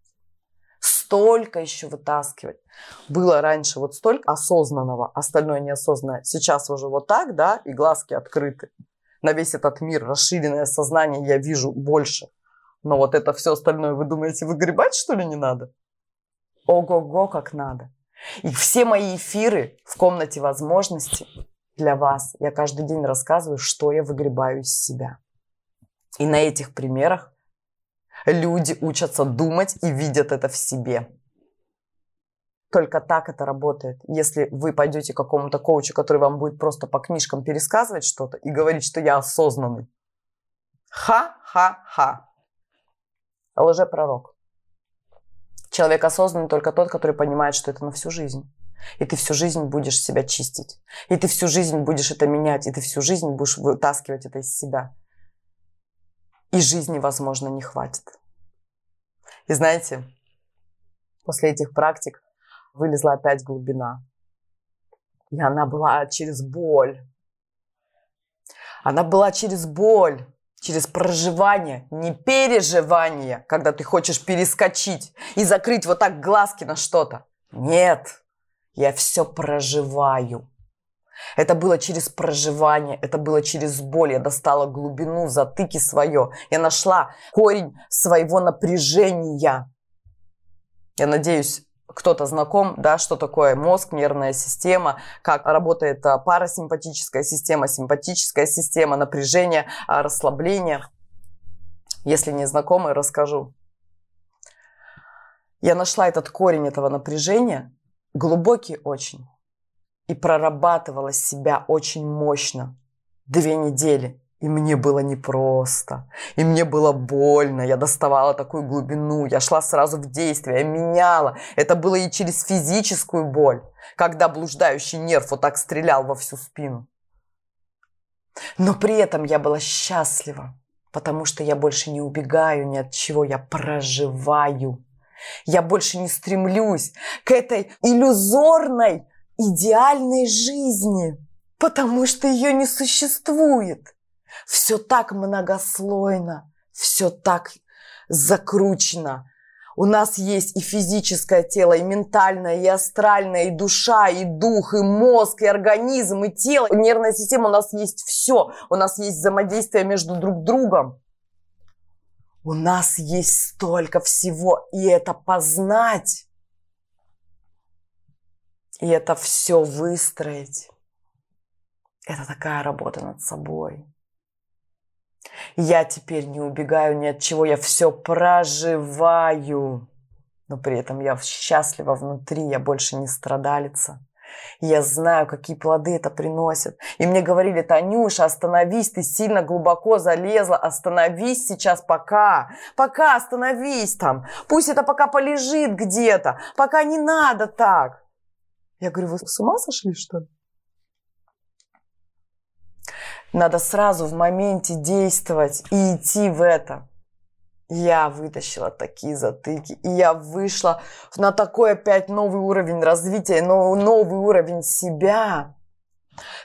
столько еще вытаскивать. Было раньше вот столько осознанного, остальное неосознанное. Сейчас уже вот так, да, и глазки открыты. На весь этот мир, расширенное сознание я вижу больше. Но вот это все остальное, вы думаете, выгребать что ли не надо? Ого-го, как надо. И все мои эфиры в комнате возможностей для вас. Я каждый день рассказываю, что я выгребаю из себя. И на этих примерах Люди учатся думать и видят это в себе. Только так это работает. Если вы пойдете к какому-то коучу, который вам будет просто по книжкам пересказывать что-то и говорить, что я осознанный. Ха-ха-ха. Лжепророк. Человек осознанный только тот, который понимает, что это на всю жизнь. И ты всю жизнь будешь себя чистить. И ты всю жизнь будешь это менять. И ты всю жизнь будешь вытаскивать это из себя и жизни, возможно, не хватит. И знаете, после этих практик вылезла опять глубина. И она была через боль. Она была через боль, через проживание, не переживание, когда ты хочешь перескочить и закрыть вот так глазки на что-то. Нет, я все проживаю. Это было через проживание, это было через боль. Я достала глубину, затыки свое. Я нашла корень своего напряжения. Я надеюсь, кто-то знаком, да, что такое мозг, нервная система, как работает а, парасимпатическая система, симпатическая система, напряжение, а, расслабление. Если не знакомы, расскажу. Я нашла этот корень этого напряжения, глубокий очень, и прорабатывала себя очень мощно. Две недели. И мне было непросто, и мне было больно, я доставала такую глубину, я шла сразу в действие, я меняла. Это было и через физическую боль, когда блуждающий нерв вот так стрелял во всю спину. Но при этом я была счастлива, потому что я больше не убегаю ни от чего, я проживаю. Я больше не стремлюсь к этой иллюзорной, идеальной жизни, потому что ее не существует. Все так многослойно, все так закручено. У нас есть и физическое тело, и ментальное, и астральное, и душа, и дух, и мозг, и организм, и тело. Нервная система, у нас есть все. У нас есть взаимодействие между друг другом. У нас есть столько всего, и это познать. И это все выстроить. Это такая работа над собой. Я теперь не убегаю ни от чего, я все проживаю. Но при этом я счастлива внутри, я больше не страдалица. Я знаю, какие плоды это приносит. И мне говорили, Танюша, остановись, ты сильно глубоко залезла, остановись сейчас пока, пока остановись там. Пусть это пока полежит где-то, пока не надо так. Я говорю, вы с ума сошли, что ли? Надо сразу в моменте действовать и идти в это. Я вытащила такие затыки, и я вышла на такой опять новый уровень развития, новый уровень себя.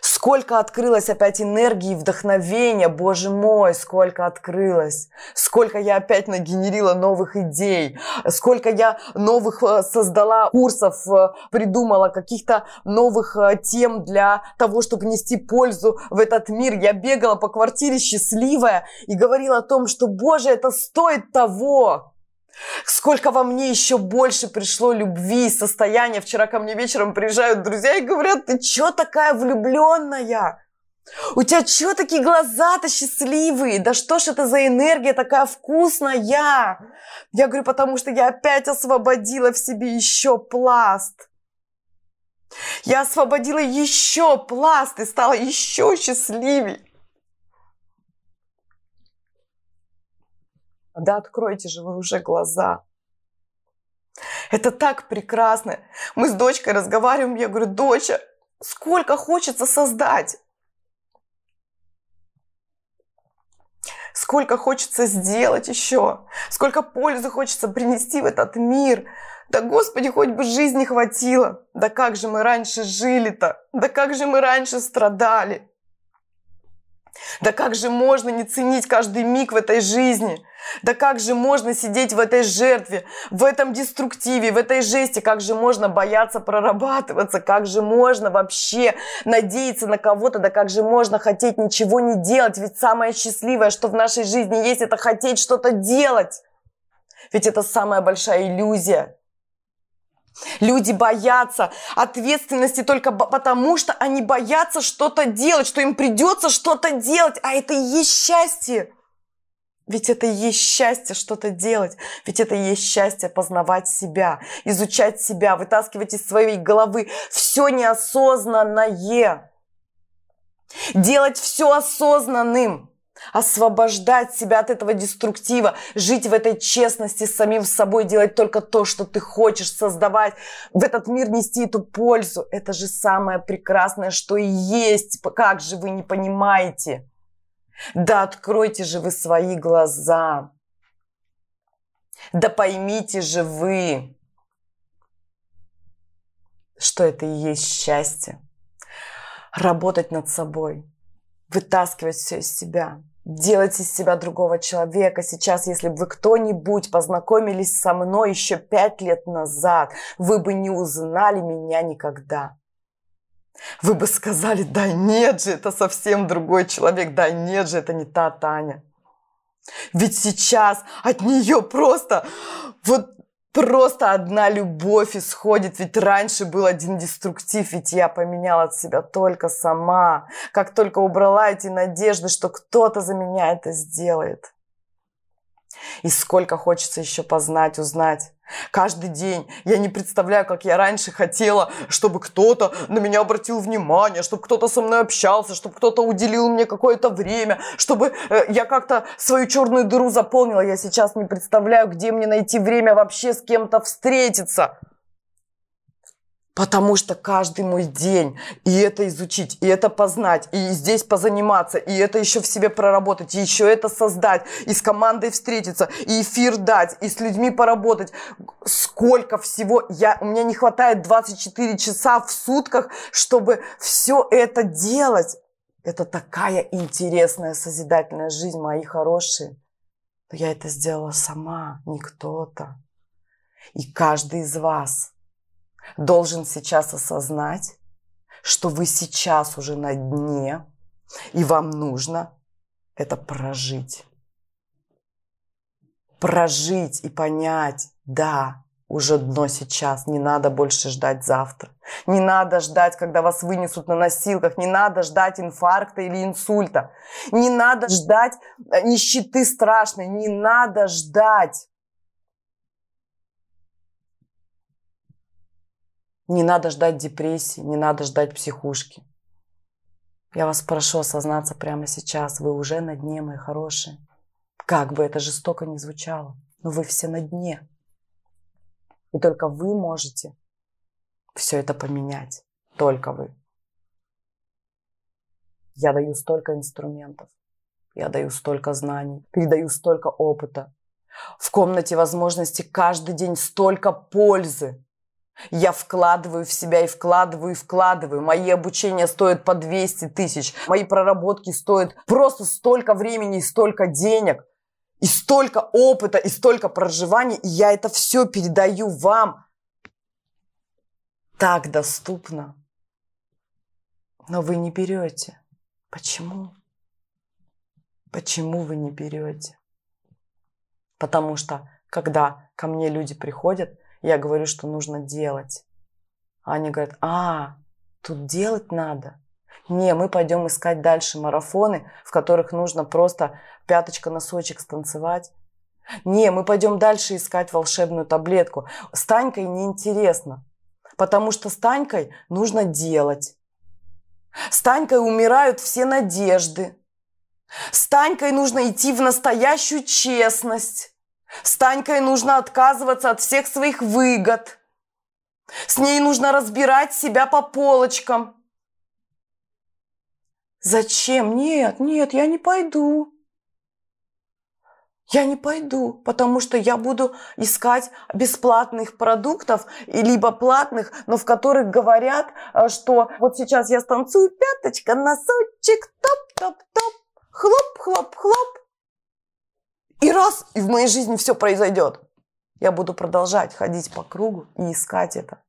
Сколько открылось опять энергии, вдохновения, боже мой, сколько открылось. Сколько я опять нагенерила новых идей, сколько я новых э, создала курсов, э, придумала каких-то новых э, тем для того, чтобы нести пользу в этот мир. Я бегала по квартире счастливая и говорила о том, что, боже, это стоит того. Сколько во мне еще больше пришло любви и состояния. Вчера ко мне вечером приезжают друзья и говорят, ты что такая влюбленная? У тебя что такие глаза-то счастливые? Да что ж это за энергия такая вкусная? Я говорю, потому что я опять освободила в себе еще пласт. Я освободила еще пласт и стала еще счастливее. Да откройте же вы уже глаза. Это так прекрасно. Мы с дочкой разговариваем, я говорю, доча, сколько хочется создать. Сколько хочется сделать еще. Сколько пользы хочется принести в этот мир. Да, Господи, хоть бы жизни хватило. Да как же мы раньше жили-то? Да как же мы раньше страдали? Да как же можно не ценить каждый миг в этой жизни? Да как же можно сидеть в этой жертве, в этом деструктиве, в этой жести? Как же можно бояться прорабатываться? Как же можно вообще надеяться на кого-то? Да как же можно хотеть ничего не делать? Ведь самое счастливое, что в нашей жизни есть, это хотеть что-то делать. Ведь это самая большая иллюзия. Люди боятся ответственности только потому, что они боятся что-то делать, что им придется что-то делать, а это и есть счастье. Ведь это и есть счастье что-то делать. Ведь это и есть счастье познавать себя, изучать себя, вытаскивать из своей головы все неосознанное. Делать все осознанным освобождать себя от этого деструктива, жить в этой честности с самим собой, делать только то, что ты хочешь, создавать, в этот мир нести эту пользу. Это же самое прекрасное, что и есть. Как же вы не понимаете? Да откройте же вы свои глаза. Да поймите же вы, что это и есть счастье. Работать над собой, вытаскивать все из себя, делать из себя другого человека. Сейчас, если бы вы кто-нибудь познакомились со мной еще пять лет назад, вы бы не узнали меня никогда. Вы бы сказали, да нет же, это совсем другой человек, да нет же, это не та Таня. Ведь сейчас от нее просто вот просто одна любовь исходит. Ведь раньше был один деструктив, ведь я поменяла от себя только сама. Как только убрала эти надежды, что кто-то за меня это сделает. И сколько хочется еще познать, узнать. Каждый день. Я не представляю, как я раньше хотела, чтобы кто-то на меня обратил внимание, чтобы кто-то со мной общался, чтобы кто-то уделил мне какое-то время, чтобы э, я как-то свою черную дыру заполнила. Я сейчас не представляю, где мне найти время вообще с кем-то встретиться. Потому что каждый мой день, и это изучить, и это познать, и здесь позаниматься, и это еще в себе проработать, и еще это создать, и с командой встретиться, и эфир дать, и с людьми поработать. Сколько всего, я, у меня не хватает 24 часа в сутках, чтобы все это делать. Это такая интересная созидательная жизнь, мои хорошие. Но я это сделала сама, не кто-то. И каждый из вас – должен сейчас осознать, что вы сейчас уже на дне, и вам нужно это прожить. Прожить и понять, да, уже дно сейчас, не надо больше ждать завтра. Не надо ждать, когда вас вынесут на носилках, не надо ждать инфаркта или инсульта. Не надо ждать э, нищеты страшной, не надо ждать Не надо ждать депрессии, не надо ждать психушки. Я вас прошу осознаться прямо сейчас. Вы уже на дне, мои хорошие. Как бы это жестоко ни звучало, но вы все на дне. И только вы можете все это поменять. Только вы. Я даю столько инструментов. Я даю столько знаний. Передаю столько опыта. В комнате возможности каждый день столько пользы. Я вкладываю в себя и вкладываю и вкладываю. Мои обучения стоят по 200 тысяч. Мои проработки стоят просто столько времени и столько денег. И столько опыта, и столько проживаний. И я это все передаю вам. Так доступно. Но вы не берете. Почему? Почему вы не берете? Потому что, когда ко мне люди приходят, я говорю, что нужно делать. Они говорят, а, тут делать надо. Не, мы пойдем искать дальше марафоны, в которых нужно просто пяточка-носочек станцевать. Не, мы пойдем дальше искать волшебную таблетку. С Танькой неинтересно, потому что с Танькой нужно делать. С Танькой умирают все надежды. С Танькой нужно идти в настоящую честность. С Танькой нужно отказываться от всех своих выгод. С ней нужно разбирать себя по полочкам. Зачем? Нет, нет, я не пойду. Я не пойду, потому что я буду искать бесплатных продуктов, либо платных, но в которых говорят, э, что вот сейчас я станцую пяточка, носочек, топ-топ-топ, хлоп-хлоп-хлоп. И раз, и в моей жизни все произойдет. Я буду продолжать ходить по кругу и искать это.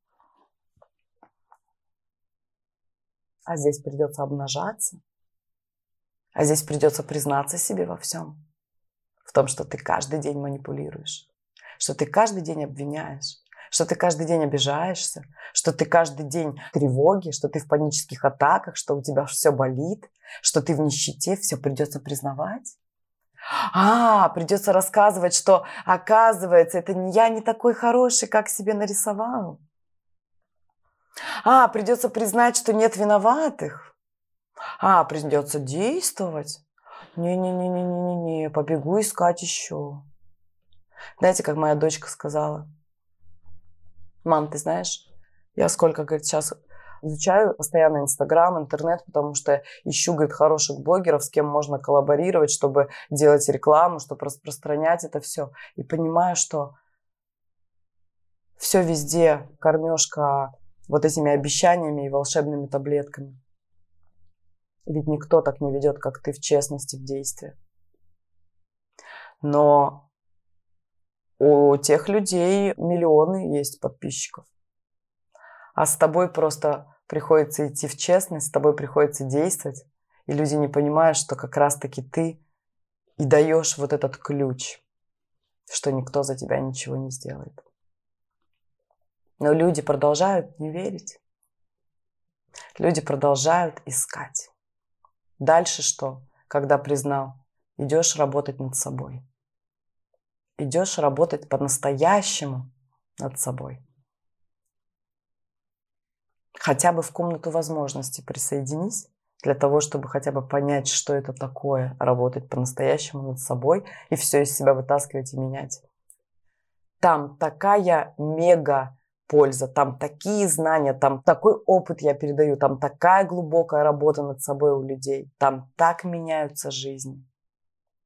А здесь придется обнажаться. А здесь придется признаться себе во всем. В том, что ты каждый день манипулируешь. Что ты каждый день обвиняешь. Что ты каждый день обижаешься. Что ты каждый день в тревоге. Что ты в панических атаках. Что у тебя все болит. Что ты в нищете. Все придется признавать. А, придется рассказывать, что оказывается, это я не такой хороший, как себе нарисовал. А, придется признать, что нет виноватых. А, придется действовать. Не-не-не-не-не-не, побегу искать еще. Знаете, как моя дочка сказала? Мам, ты знаешь, я сколько, говорит, сейчас Изучаю постоянно Инстаграм, интернет, потому что ищу, говорит, хороших блогеров, с кем можно коллаборировать, чтобы делать рекламу, чтобы распространять это все. И понимаю, что все везде кормежка вот этими обещаниями и волшебными таблетками. Ведь никто так не ведет, как ты в честности, в действии. Но у тех людей миллионы есть подписчиков. А с тобой просто приходится идти в честность, с тобой приходится действовать. И люди не понимают, что как раз-таки ты и даешь вот этот ключ, что никто за тебя ничего не сделает. Но люди продолжают не верить. Люди продолжают искать. Дальше что? Когда признал, идешь работать над собой. идешь работать по-настоящему над собой. Хотя бы в комнату возможностей присоединись для того, чтобы хотя бы понять, что это такое, работать по-настоящему над собой и все из себя вытаскивать и менять. Там такая мега польза, там такие знания, там такой опыт я передаю, там такая глубокая работа над собой у людей, там так меняются жизни,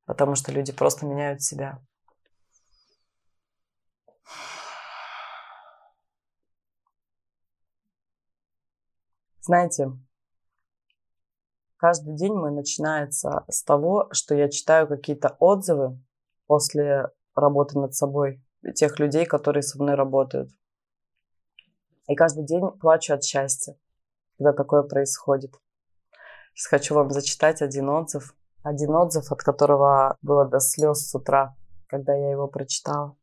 потому что люди просто меняют себя. Знаете, каждый день мой начинается с того, что я читаю какие-то отзывы после работы над собой тех людей, которые со мной работают. И каждый день плачу от счастья, когда такое происходит. Сейчас хочу вам зачитать один отзыв. Один отзыв, от которого было до слез с утра, когда я его прочитала.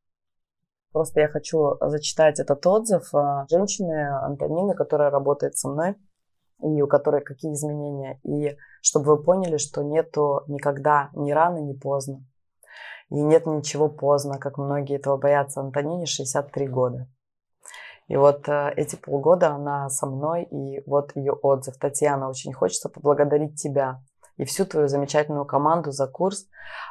Просто я хочу зачитать этот отзыв женщины Антонины, которая работает со мной, и у которой какие изменения. И чтобы вы поняли, что нету никогда ни рано, ни поздно. И нет ничего поздно, как многие этого боятся. Антонине 63 года. И вот э, эти полгода она со мной, и вот ее отзыв. Татьяна, очень хочется поблагодарить тебя и всю твою замечательную команду за курс.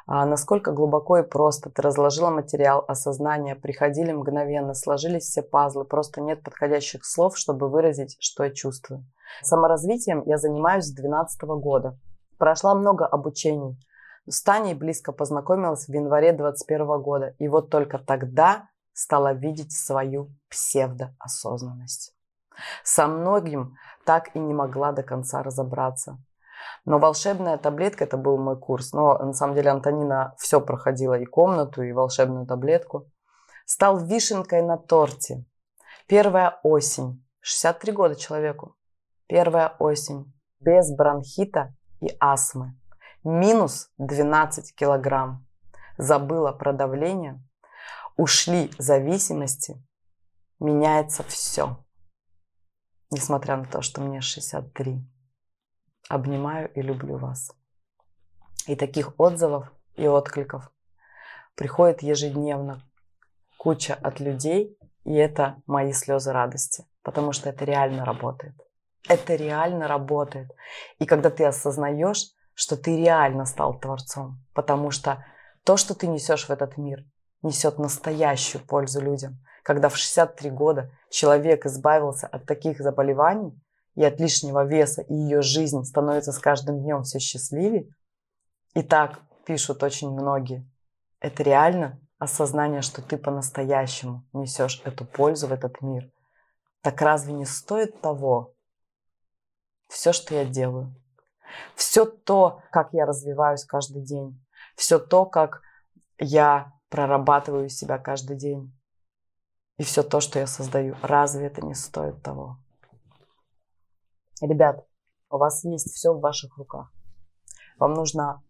А, насколько глубоко и просто ты разложила материал, осознание, приходили мгновенно, сложились все пазлы, просто нет подходящих слов, чтобы выразить, что я чувствую. Саморазвитием я занимаюсь с 2012 года. Прошла много обучений. С Таней близко познакомилась в январе 2021 года. И вот только тогда стала видеть свою псевдоосознанность. Со многим так и не могла до конца разобраться. Но волшебная таблетка, это был мой курс. Но на самом деле Антонина все проходила, и комнату, и волшебную таблетку. Стал вишенкой на торте. Первая осень. 63 года человеку. Первая осень. Без бронхита и астмы. Минус 12 килограмм. Забыла про давление, ушли зависимости, меняется все. Несмотря на то, что мне 63. Обнимаю и люблю вас. И таких отзывов и откликов приходит ежедневно куча от людей, и это мои слезы радости, потому что это реально работает. Это реально работает. И когда ты осознаешь, что ты реально стал творцом, потому что то, что ты несешь в этот мир, несет настоящую пользу людям. Когда в 63 года человек избавился от таких заболеваний и от лишнего веса, и ее жизнь становится с каждым днем все счастливее, и так пишут очень многие, это реально осознание, что ты по-настоящему несешь эту пользу в этот мир. Так разве не стоит того все, что я делаю? Все то, как я развиваюсь каждый день, все то, как я прорабатываю себя каждый день. И все то, что я создаю, разве это не стоит того? Ребят, у вас есть все в ваших руках. Вам нужно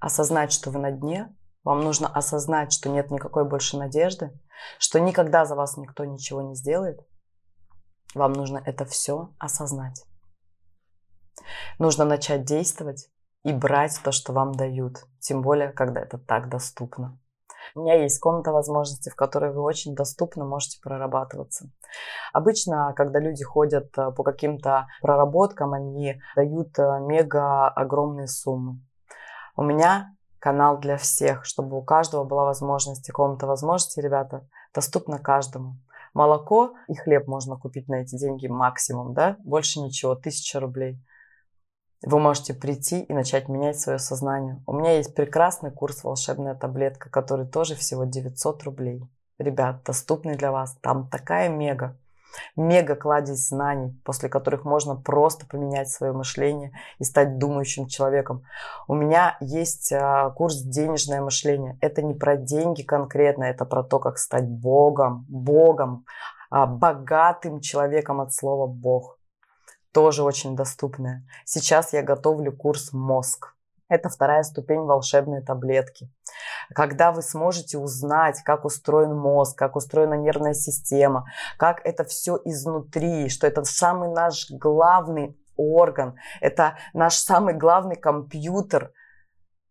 осознать, что вы на дне, вам нужно осознать, что нет никакой больше надежды, что никогда за вас никто ничего не сделает. Вам нужно это все осознать. Нужно начать действовать и брать то, что вам дают, тем более, когда это так доступно. У меня есть комната возможностей, в которой вы очень доступно можете прорабатываться. Обычно, когда люди ходят э, по каким-то проработкам, они дают э, мега огромные суммы. У меня канал для всех, чтобы у каждого была возможность, и комната возможностей, ребята, доступна каждому. Молоко и хлеб можно купить на эти деньги максимум, да? Больше ничего, тысяча рублей вы можете прийти и начать менять свое сознание. У меня есть прекрасный курс «Волшебная таблетка», который тоже всего 900 рублей. Ребят, доступный для вас. Там такая мега, мега кладезь знаний, после которых можно просто поменять свое мышление и стать думающим человеком. У меня есть а, курс «Денежное мышление». Это не про деньги конкретно, это про то, как стать Богом, Богом, а, богатым человеком от слова «Бог» тоже очень доступная. Сейчас я готовлю курс «Мозг». Это вторая ступень волшебной таблетки. Когда вы сможете узнать, как устроен мозг, как устроена нервная система, как это все изнутри, что это самый наш главный орган, это наш самый главный компьютер,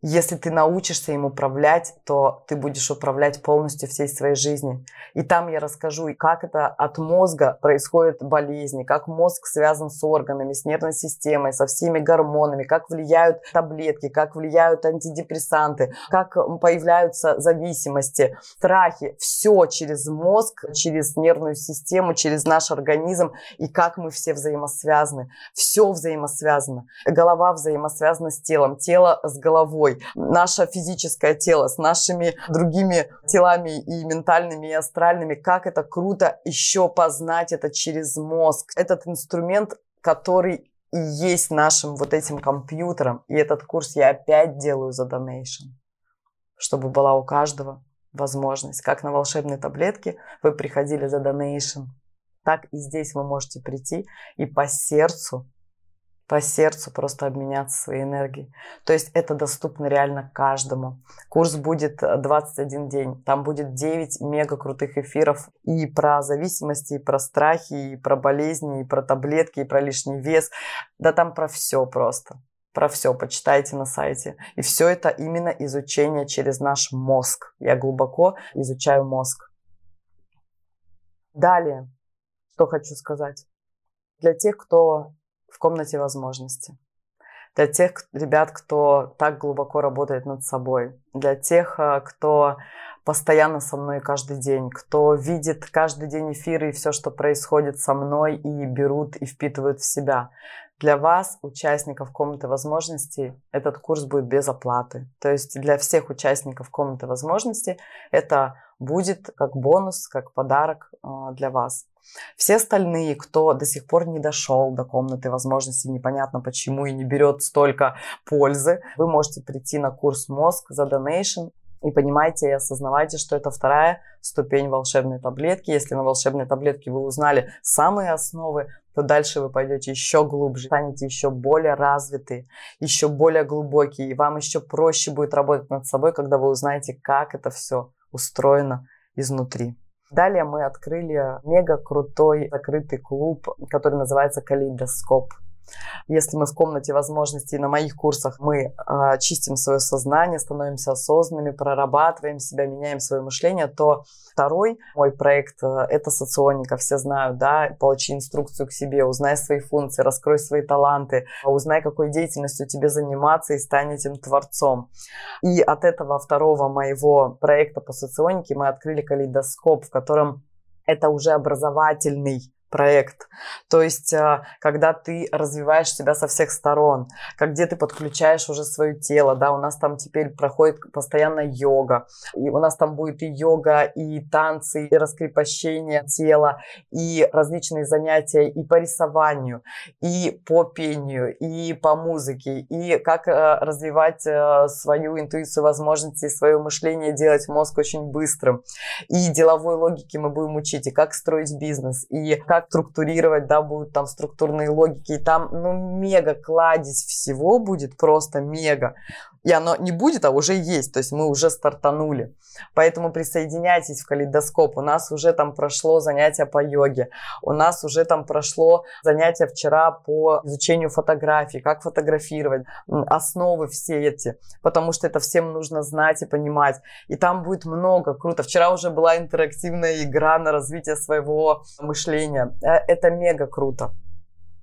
Если ты научишься им управлять, то ты будешь управлять полностью всей своей жизнью. И там я расскажу, как это от мозга происходят болезни, как мозг связан с органами, с нервной системой, со всеми гормонами, как влияют таблетки, как влияют антидепрессанты, как появляются зависимости, страхи. Все через мозг, через нервную систему, через наш организм и как мы все взаимосвязаны. Все взаимосвязано. Голова взаимосвязана с телом, тело с головой наше физическое тело с нашими другими телами и ментальными, и астральными. Как это круто еще познать это через мозг. Этот инструмент, который и есть нашим вот этим компьютером. И этот курс я опять делаю за донейшн, чтобы была у каждого возможность. Как на волшебной таблетке вы приходили за донейшн, так и здесь вы можете прийти и по сердцу по сердцу просто обменяться своей энергией. То есть это доступно реально каждому. Курс будет 21 день. Там будет 9 мега крутых эфиров и про зависимости, и про страхи, и про болезни, и про таблетки, и про лишний вес. Да там про все просто. Про все почитайте на сайте. И все это именно изучение через наш мозг. Я глубоко изучаю мозг. Далее, что хочу сказать. Для тех, кто в комнате возможностей. Для тех ребят, кто так глубоко работает над собой. Для тех, э, кто постоянно со мной каждый день, кто видит каждый день эфиры и все, что происходит со мной, и берут и впитывают в себя. Для вас, участников комнаты возможностей, этот курс будет без оплаты. То есть для всех участников комнаты возможностей это будет как бонус, как подарок э, для вас. Все остальные, кто до сих пор не дошел до комнаты возможностей, непонятно почему и не берет столько пользы, вы можете прийти на курс мозг за донейшн и понимаете и осознавайте, что это вторая ступень волшебной таблетки. Если на волшебной таблетке вы узнали самые основы, то дальше вы пойдете еще глубже, станете еще более развитые, еще более глубокие, и вам еще проще будет работать над собой, когда вы узнаете, как это все устроено изнутри. Далее мы открыли мега крутой закрытый клуб, который называется «Калейдоскоп». Если мы в комнате возможностей на моих курсах мы э, чистим свое сознание, становимся осознанными, прорабатываем себя, меняем свое мышление, то второй мой проект э, это соционика, все знают, да, получи инструкцию к себе, узнай свои функции, раскрой свои таланты, узнай, какой деятельностью тебе заниматься и стань этим творцом. И от этого второго моего проекта по соционике мы открыли калейдоскоп, в котором это уже образовательный проект. То есть, э, когда ты развиваешь себя со всех сторон, как где ты подключаешь уже свое тело, да, у нас там теперь проходит постоянно йога, и у нас там будет и йога, и танцы, и раскрепощение тела, и различные занятия и по рисованию, и по пению, и по музыке, и как э, развивать э, свою интуицию, возможности, свое мышление, делать мозг очень быстрым, и деловой логике мы будем учить, и как строить бизнес, и как структурировать, да, будут там структурные логики, и там, ну, мега кладезь всего будет, просто мега. И оно не будет, а уже есть, то есть мы уже стартанули. Поэтому присоединяйтесь в калейдоскоп. У нас уже там прошло занятие по йоге, у нас уже там прошло занятие вчера по изучению фотографий, как фотографировать, основы все эти, потому что это всем нужно знать и понимать. И там будет много, круто. Вчера уже была интерактивная игра на развитие своего мышления. Э, это мега круто.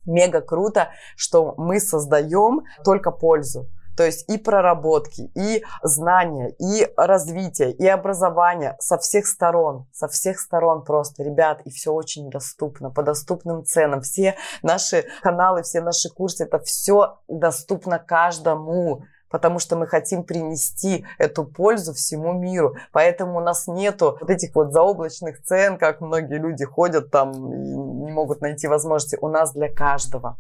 Мега круто, что мы создаем только пользу. То есть и проработки, и знания, и развитие, и образование со всех сторон, со всех сторон просто, ребят, и все очень доступно, по доступным ценам. Все наши каналы, все наши курсы, это все доступно каждому потому что мы хотим принести эту пользу всему миру. Поэтому у нас нету вот этих вот заоблачных цен, как многие люди ходят там и не могут найти возможности. У нас для каждого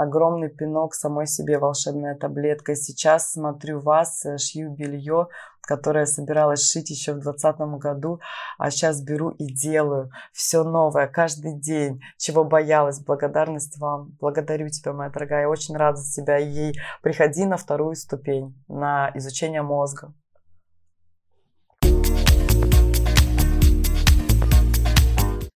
огромный пинок самой себе волшебная таблетка. Сейчас смотрю вас, э, шью белье, которое собиралась шить еще в 2020 году, а сейчас беру и делаю все новое, каждый день, чего боялась. Благодарность вам. Благодарю тебя, моя дорогая. Очень рада за тебя. И приходи на вторую ступень, на изучение мозга.